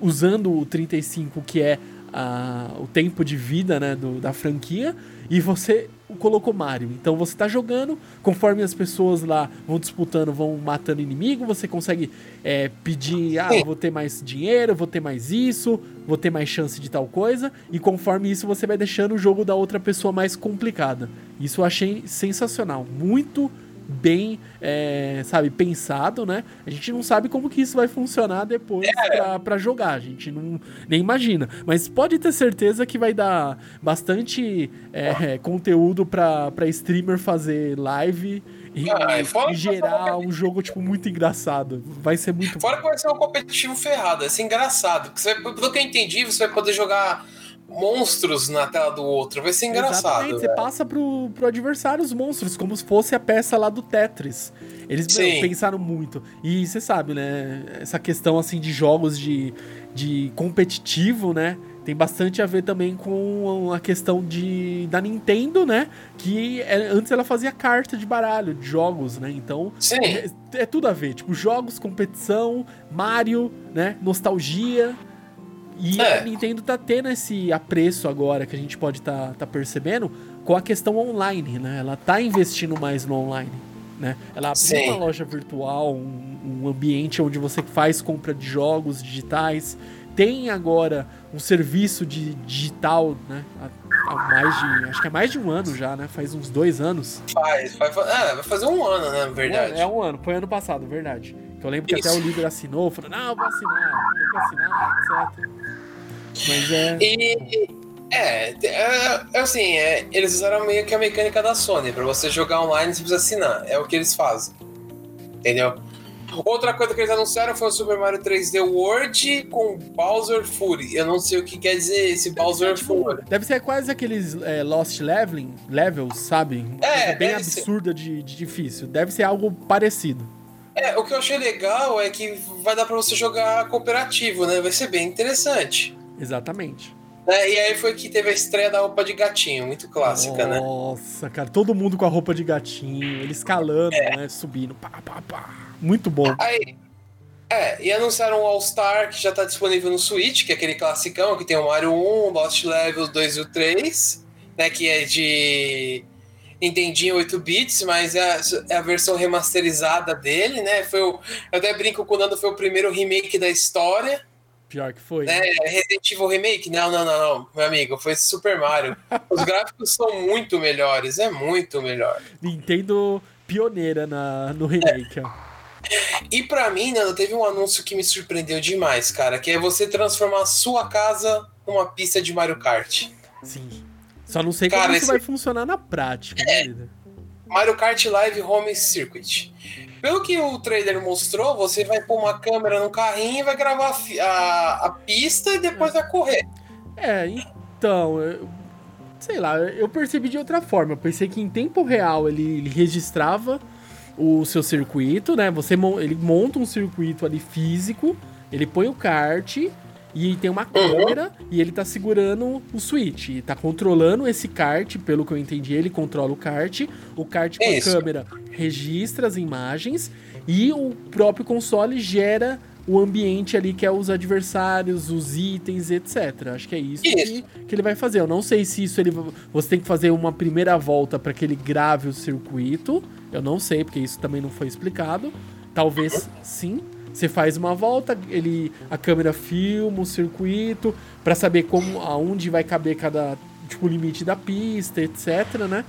usando o 35, que é a, o tempo de vida, né, do, da franquia, e você colocou Mario. Então você tá jogando, conforme as pessoas lá vão disputando, vão matando inimigo, você consegue é, pedir, ah, vou ter mais dinheiro, vou ter mais isso, vou ter mais chance de tal coisa, e conforme isso você vai deixando o jogo da outra pessoa mais complicada. Isso eu achei sensacional, muito bem, é, sabe, pensado, né? A gente não sabe como que isso vai funcionar depois é. para jogar, a gente não nem imagina. Mas pode ter certeza que vai dar bastante é, conteúdo para streamer fazer live e, ah, e gerar um jogo, tipo, muito engraçado. Vai ser muito... Fora que vai ser um competitivo ferrado, vai ser engraçado. Você, pelo que eu entendi, você vai poder jogar monstros na tela do outro. Vai ser engraçado. Exatamente, você passa pro, pro adversário os monstros, como se fosse a peça lá do Tetris. Eles meu, pensaram muito. E você sabe, né? Essa questão assim de jogos de, de competitivo, né? Tem bastante a ver também com a questão de da Nintendo, né? Que é, antes ela fazia carta de baralho, de jogos, né? Então é, é, tudo a ver. Tipo, jogos, competição, Mario, né? Nostalgia. E é. a Nintendo tá tendo esse apreço agora que a gente pode tá, tá percebendo com a questão online, né? Ela tá investindo mais no online. né? Ela abriu Sim. uma loja virtual, um, um ambiente onde você faz compra de jogos digitais. Tem agora um serviço de digital, né? Há, há mais de. Acho que é mais de um ano já, né? Faz uns dois anos. Faz, vai, fa- ah, vai fazer um ano, né? Na verdade. É, é um ano, foi ano passado, verdade. Que eu lembro que Isso. até o líder assinou, falou, não, vou assinar, tem que assinar, etc. Mas é. E. É, é, é assim, é, eles usaram meio que a mecânica da Sony. Pra você jogar online, você precisa assinar. É o que eles fazem. Entendeu? Outra coisa que eles anunciaram foi o Super Mario 3D World com Bowser Fury. Eu não sei o que quer dizer esse Bowser Fury. Deve ser quase aqueles é, Lost Leveling, levels, sabe? Uma É, bem deve absurda de, de difícil. Deve ser algo parecido. É, o que eu achei legal é que vai dar pra você jogar cooperativo, né? Vai ser bem interessante. Exatamente. É, e aí foi que teve a estreia da roupa de gatinho, muito clássica, né? Nossa, cara, todo mundo com a roupa de gatinho, ele escalando, É. né? Subindo, pá, pá, pá. Muito bom. Aí. É, e anunciaram o All Star que já tá disponível no Switch, que é aquele classicão que tem o Mario 1, Lost Levels 2 e o 3, né? Que é de Nintendinho 8 bits, mas é a, é a versão remasterizada dele, né? Foi o, eu até brinco com o Nando, foi o primeiro remake da história, Pior que foi. né? Resident Evil Remake? Não, não, não, não, meu amigo, foi Super Mario. Os gráficos são muito melhores, é muito melhor. Nintendo pioneira na, no remake, ó. E pra mim, Nando, teve um anúncio que me surpreendeu demais, cara, que é você transformar a sua casa numa pista de Mario Kart. Sim. Só não sei Cara, como isso esse- vai funcionar na prática, né, líder? Mario Kart Live Home Circuit. Pelo que o trailer mostrou, você vai pôr uma câmera no carrinho e vai gravar a, a- pista e depois vai correr. É, então, eu- sei lá, eu percebi de outra forma. Eu pensei que em tempo real ele, ele registrava o seu circuito, né? Você ele monta um circuito ali físico, ele põe o kart e tem uma câmera e ele tá segurando o switch, e tá controlando esse kart, pelo que eu entendi, ele controla o kart. O kart com a câmera registra as imagens e o próprio console gera o ambiente ali que é os adversários, os itens, etc. Acho que é isso, Que, Isso. que ele vai fazer. Eu não sei se isso ele você tem que fazer uma primeira volta para que ele grave o circuito. Eu não sei porque isso também não foi explicado. Talvez sim. Você faz uma volta, ele a câmera filma o circuito para saber como aonde vai caber cada tipo limite da pista, etc, né?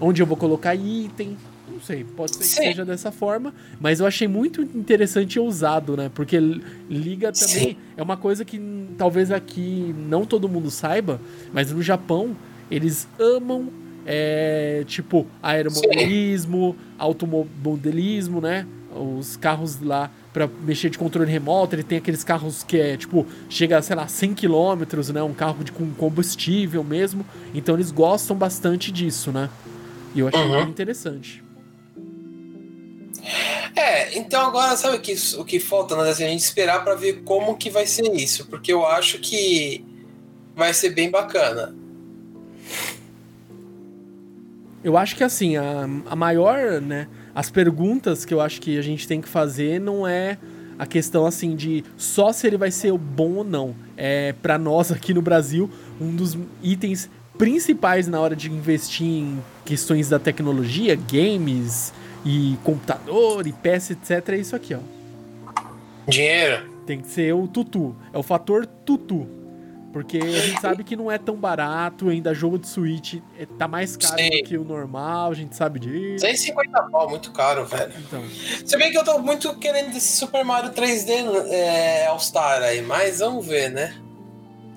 Onde eu vou colocar item. Não sei, pode ser que Sim. seja dessa forma, mas eu achei muito interessante e ousado, né? Porque li- liga também. Sim. É uma coisa que talvez aqui não todo mundo saiba, mas no Japão eles amam, é, tipo, aeromodelismo, automobilismo, né? Os carros lá pra mexer de controle remoto, ele tem aqueles carros que é, tipo, chega, sei lá, 100 km, né? Um carro de, com combustível mesmo. Então eles gostam bastante disso, né? E eu achei Uhum. bem interessante. É, então agora sabe o que, o que falta, né? Assim, a gente esperar pra ver como que vai ser isso, porque eu acho que vai ser bem bacana. Eu acho que assim, a, a maior, né? As perguntas que eu acho que a gente tem que fazer não é a questão assim de só se ele vai ser bom ou não. É para nós aqui no Brasil um dos itens principais na hora de investir em questões da tecnologia, games e computador e peça, etc. É isso aqui, ó. Dinheiro? Tem que ser o tutu. É o fator tutu. Porque a gente sabe que não é tão barato, ainda jogo de Switch é- tá mais caro Sim. do que o normal, a gente sabe disso. 150 pau, muito caro, velho. Então, Se bem que eu tô muito querendo esse Super Mario 3D é, All Star aí, mas vamos ver, né?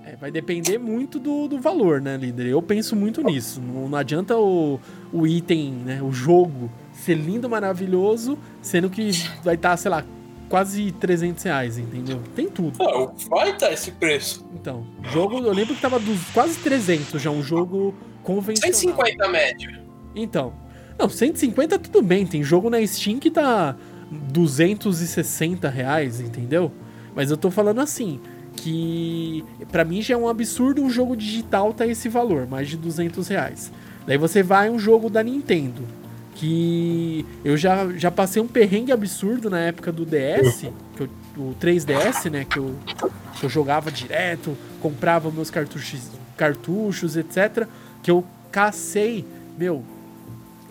é, vai depender muito do, do valor, né, líder? Eu penso muito nisso. Não, não adianta o, o item, né, o jogo ser lindo, maravilhoso, sendo que vai estar, sei lá, quase 300 reais, entendeu? Tem tudo. Pô, vai estar esse preço. Então, jogo, eu lembro que tava dos quase 300 já, um jogo convencional. 150 médio. Então, não, 150 tudo bem, tem jogo na Steam que tá 260 reais, entendeu? Mas eu tô falando assim, que pra mim já é um absurdo um jogo digital tá esse valor, mais de 200 reais. Daí você vai um jogo da Nintendo, que eu já, já passei um perrengue absurdo na época do DS, que eu- o 3DS, né, que eu, que eu jogava direto, comprava meus cartuchos, cartuchos, etc, que eu cacei, meu,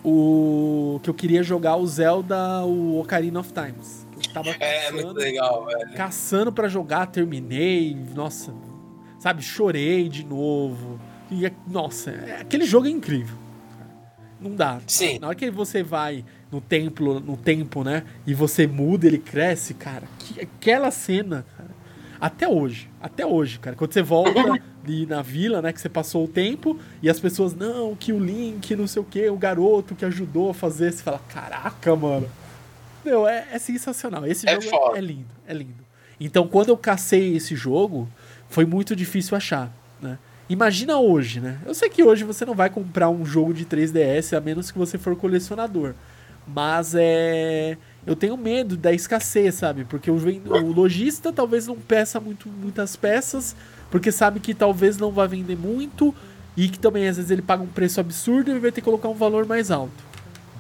o que eu queria jogar o Zelda, o Ocarina of Times. Eu tava É, muito legal, velho. caçando pra jogar, terminei, nossa, sabe, chorei de novo. E, é- nossa, é- aquele jogo é incrível. Não dá. Sim. Na hora que você vai no templo, no tempo, né, e você muda, ele cresce, cara. que- aquela cena, cara, até hoje, até hoje, cara, quando você volta ali na vila, né, que você passou o tempo e as pessoas, não, que o Link, não sei o que, o garoto que ajudou a fazer, você fala, caraca, mano. Meu, é, é sensacional. Esse É jogo é, é lindo, é lindo. Então, quando eu cacei esse jogo, foi muito difícil achar, né? Imagina hoje, né? Eu sei que hoje você não vai comprar um jogo de 3DS a menos que você for colecionador. Mas é. Eu tenho medo da escassez, sabe? Porque o, o lojista talvez não peça muito, muitas peças, porque sabe que talvez não vai vender muito e que também às vezes ele paga um preço absurdo e vai ter que colocar um valor mais alto.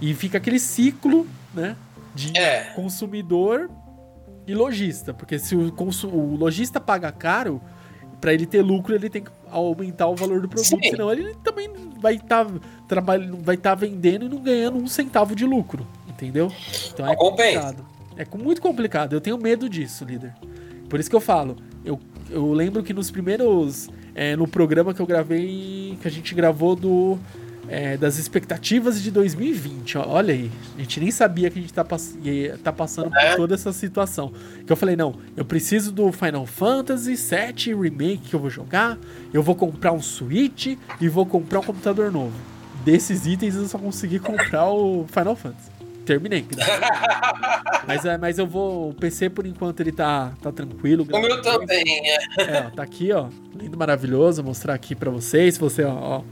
E fica aquele ciclo, né? De É. consumidor e lojista. Porque se o, o lojista paga caro, para ele ter lucro, ele tem que aumentar o valor do produto. Sim. Senão ele também vai estar trabalhando, vai estar vendendo e não ganhando um centavo de lucro. Entendeu? Então é complicado. É muito complicado. Eu tenho medo disso, líder. Por isso que eu falo. Eu, eu lembro que nos primeiros. é, no programa que eu gravei. Que a gente gravou do. É, das expectativas de 2020. ó, Olha aí. A gente nem sabia que a gente tá, pass- tá passando por É. toda essa situação. Que eu falei, não, eu preciso do Final Fantasy VII Remake que eu vou jogar. Eu vou comprar um Switch e vou comprar um computador novo. Desses itens eu só consegui comprar o Final Fantasy. Terminei. mas, é, mas eu vou. O PC por enquanto ele tá, tá tranquilo. O meu também, é. É, ó, tá aqui, ó. Lindo, maravilhoso. Vou mostrar aqui pra vocês. Você, ó, ó.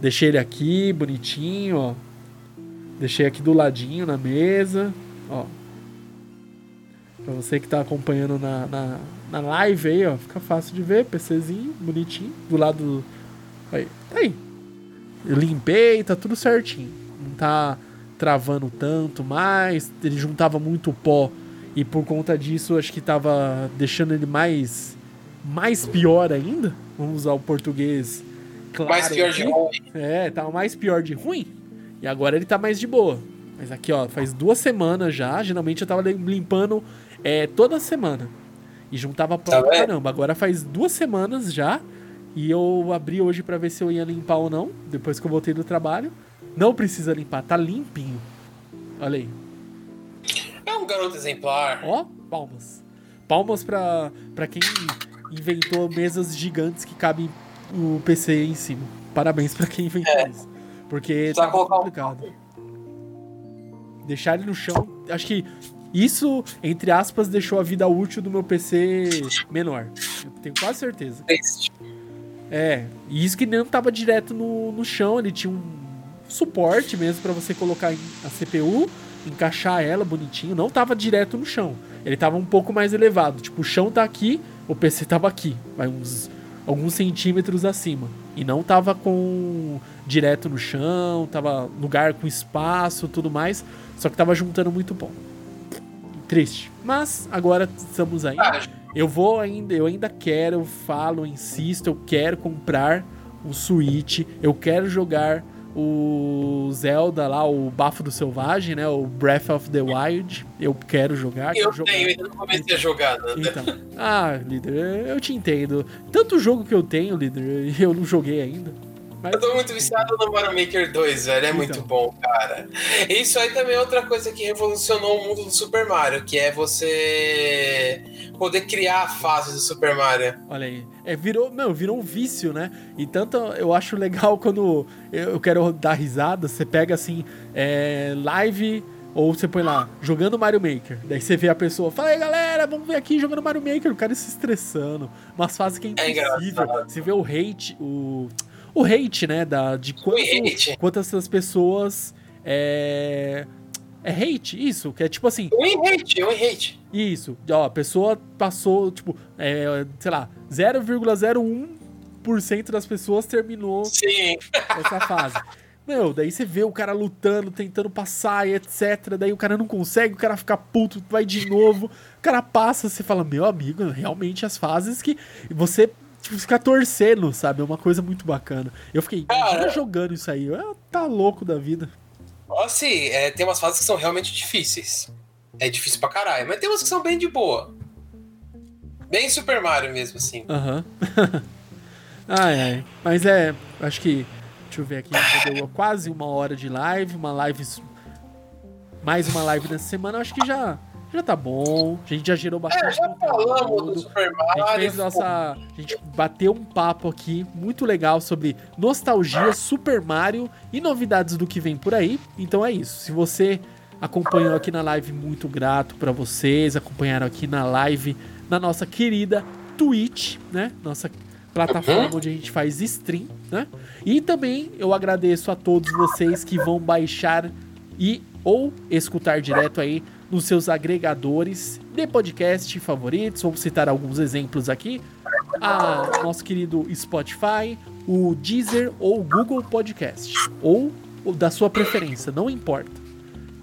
Deixei ele aqui, bonitinho, ó. Deixei aqui do ladinho na mesa, ó. Pra você que tá acompanhando na, na, na live aí, ó. Fica fácil de ver. PCzinho, bonitinho. Do lado. Aí, tá aí. Eu limpei, tá tudo certinho. Não tá travando tanto mais. Ele juntava muito pó. E por conta disso, acho que tava deixando ele mais. Mais pior ainda. Vamos usar o português claro. Mais pior de aqui. ruim. É, tava mais pior de ruim. E agora ele tá mais de boa. Mas aqui, ó, faz duas semanas já. Geralmente eu tava lim- limpando é, toda semana. E juntava pó Tá pra caramba. Agora faz duas semanas já. E eu abri hoje pra ver se eu ia limpar ou não. Depois que eu voltei do trabalho. Não precisa limpar, tá limpinho. Olha aí. É um garoto exemplar. Ó, palmas. Palmas pra, pra quem inventou mesas gigantes que cabem o PC em cima. Parabéns pra quem inventou É. isso. Porque Só tá colocar um- complicado. Deixar ele no chão. Acho que isso, entre aspas, deixou a vida útil do meu PC menor. Eu tenho quase certeza. É, e isso que não tava direto no, no chão, ele tinha um suporte mesmo pra você colocar a CPU, encaixar ela bonitinho, não tava direto no chão. Ele tava um pouco mais elevado, tipo, o chão tá aqui, o PC tava aqui, vai uns alguns centímetros acima. E não tava com direto no chão, tava lugar com espaço, tudo mais, só que tava juntando muito pó. Triste. Mas agora estamos aí. Ah, Eu vou ainda, eu ainda quero, eu falo, eu insisto, eu quero comprar o Switch, eu quero jogar o Zelda lá, o Bafo do Selvagem, né? O Breath of the Wild. Eu quero jogar. eu quero tenho, ainda não comecei a jogar nada. Então, ah, líder, eu te entendo. Tanto jogo que eu tenho, líder, eu não joguei ainda. Mas, Eu tô muito viciado no Mario Maker 2, velho. É muito Então. bom, cara. Isso aí também é outra coisa que revolucionou o mundo do Super Mario, que é você poder criar a fase do Super Mario. Olha aí. É, virou, meu, virou um vício, né? E tanto eu acho legal quando eu, quero dar risada, você pega assim, é, live, ou você põe lá, jogando Mario Maker. Daí você vê a pessoa, fala aí galera, vamos ver aqui jogando Mario Maker, o cara se estressando. Umas fases que é É impossível. engraçado. você vê o hate, o. O hate, né? Da, de quanto, hate. quantas essas pessoas. É. É hate, isso, que é tipo assim, Um hate, um hate. isso, ó, a pessoa passou, tipo, é, sei lá, 0,01% das pessoas terminou Sim. essa fase. Meu, daí você vê o cara lutando, tentando passar e etc. Daí o cara não consegue, o cara fica puto, vai de novo. O cara passa, você fala, meu amigo, realmente as fases que você tipo, fica torcendo, sabe? É uma coisa muito bacana. Eu fiquei, Cara. jogando isso aí. Eu, tá louco da vida. Assim, é, tem umas fases que são realmente difíceis. É difícil pra caralho, mas tem umas que são bem de boa. Bem Super Mario mesmo, assim. Aham. ai, ai. Mas é, acho que. Deixa eu ver aqui, já deu quase uma hora de live, uma live. Mais uma live nessa semana, acho que já. Já tá bom. A gente já gerou bastante. É, já falamos do Super Mario. A gente fez nossa. A gente bateu um papo aqui muito legal sobre nostalgia, Super Mario e novidades do que vem por aí. Então é isso. Se você acompanhou aqui na live, muito grato para vocês. Acompanharam aqui na live, na nossa querida Twitch, né? Nossa plataforma uhum. onde a gente faz stream, né? E também eu agradeço a todos vocês que vão baixar e ou escutar direto aí nos seus agregadores de podcast favoritos. Vamos citar alguns exemplos aqui. A nosso querido Spotify, o Deezer ou o Google Podcast. Ou, ou da sua preferência, não importa.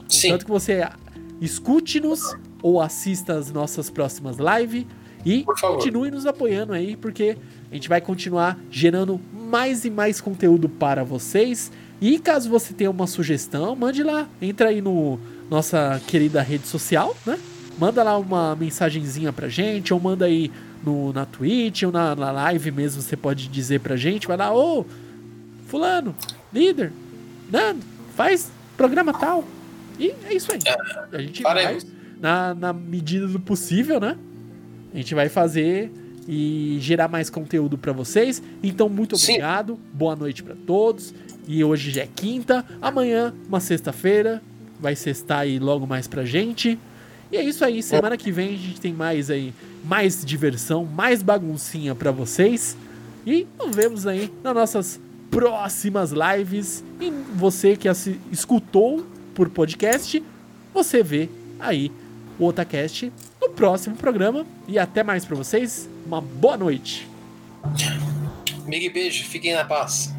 Sim. Tanto que você escute-nos ou assista as nossas próximas lives e continue nos apoiando aí, porque a gente vai continuar gerando mais e mais conteúdo para vocês. E caso você tenha uma sugestão, mande lá. Entra aí no nossa querida rede social, né? Manda lá uma mensagenzinha pra gente, ou manda aí no, na Twitch, ou na, na live mesmo, você pode dizer pra gente. Vai lá, ô, fulano, líder, Nando, faz programa tal. E é isso aí. A gente vai, na, na medida do possível, né? A gente vai fazer e gerar mais conteúdo para vocês. Então, muito obrigado. Sim. Boa noite para todos. E hoje já é quinta. Amanhã, uma sexta-feira. Vai sextar aí logo mais pra gente. E é isso aí. Semana que vem a gente tem mais aí, mais diversão, mais baguncinha para vocês. E nos vemos aí nas nossas próximas lives. E você que escutou por podcast, você vê aí o Otacast no próximo programa. E até mais para vocês. Uma boa noite. Miguel beijo, fiquem na paz.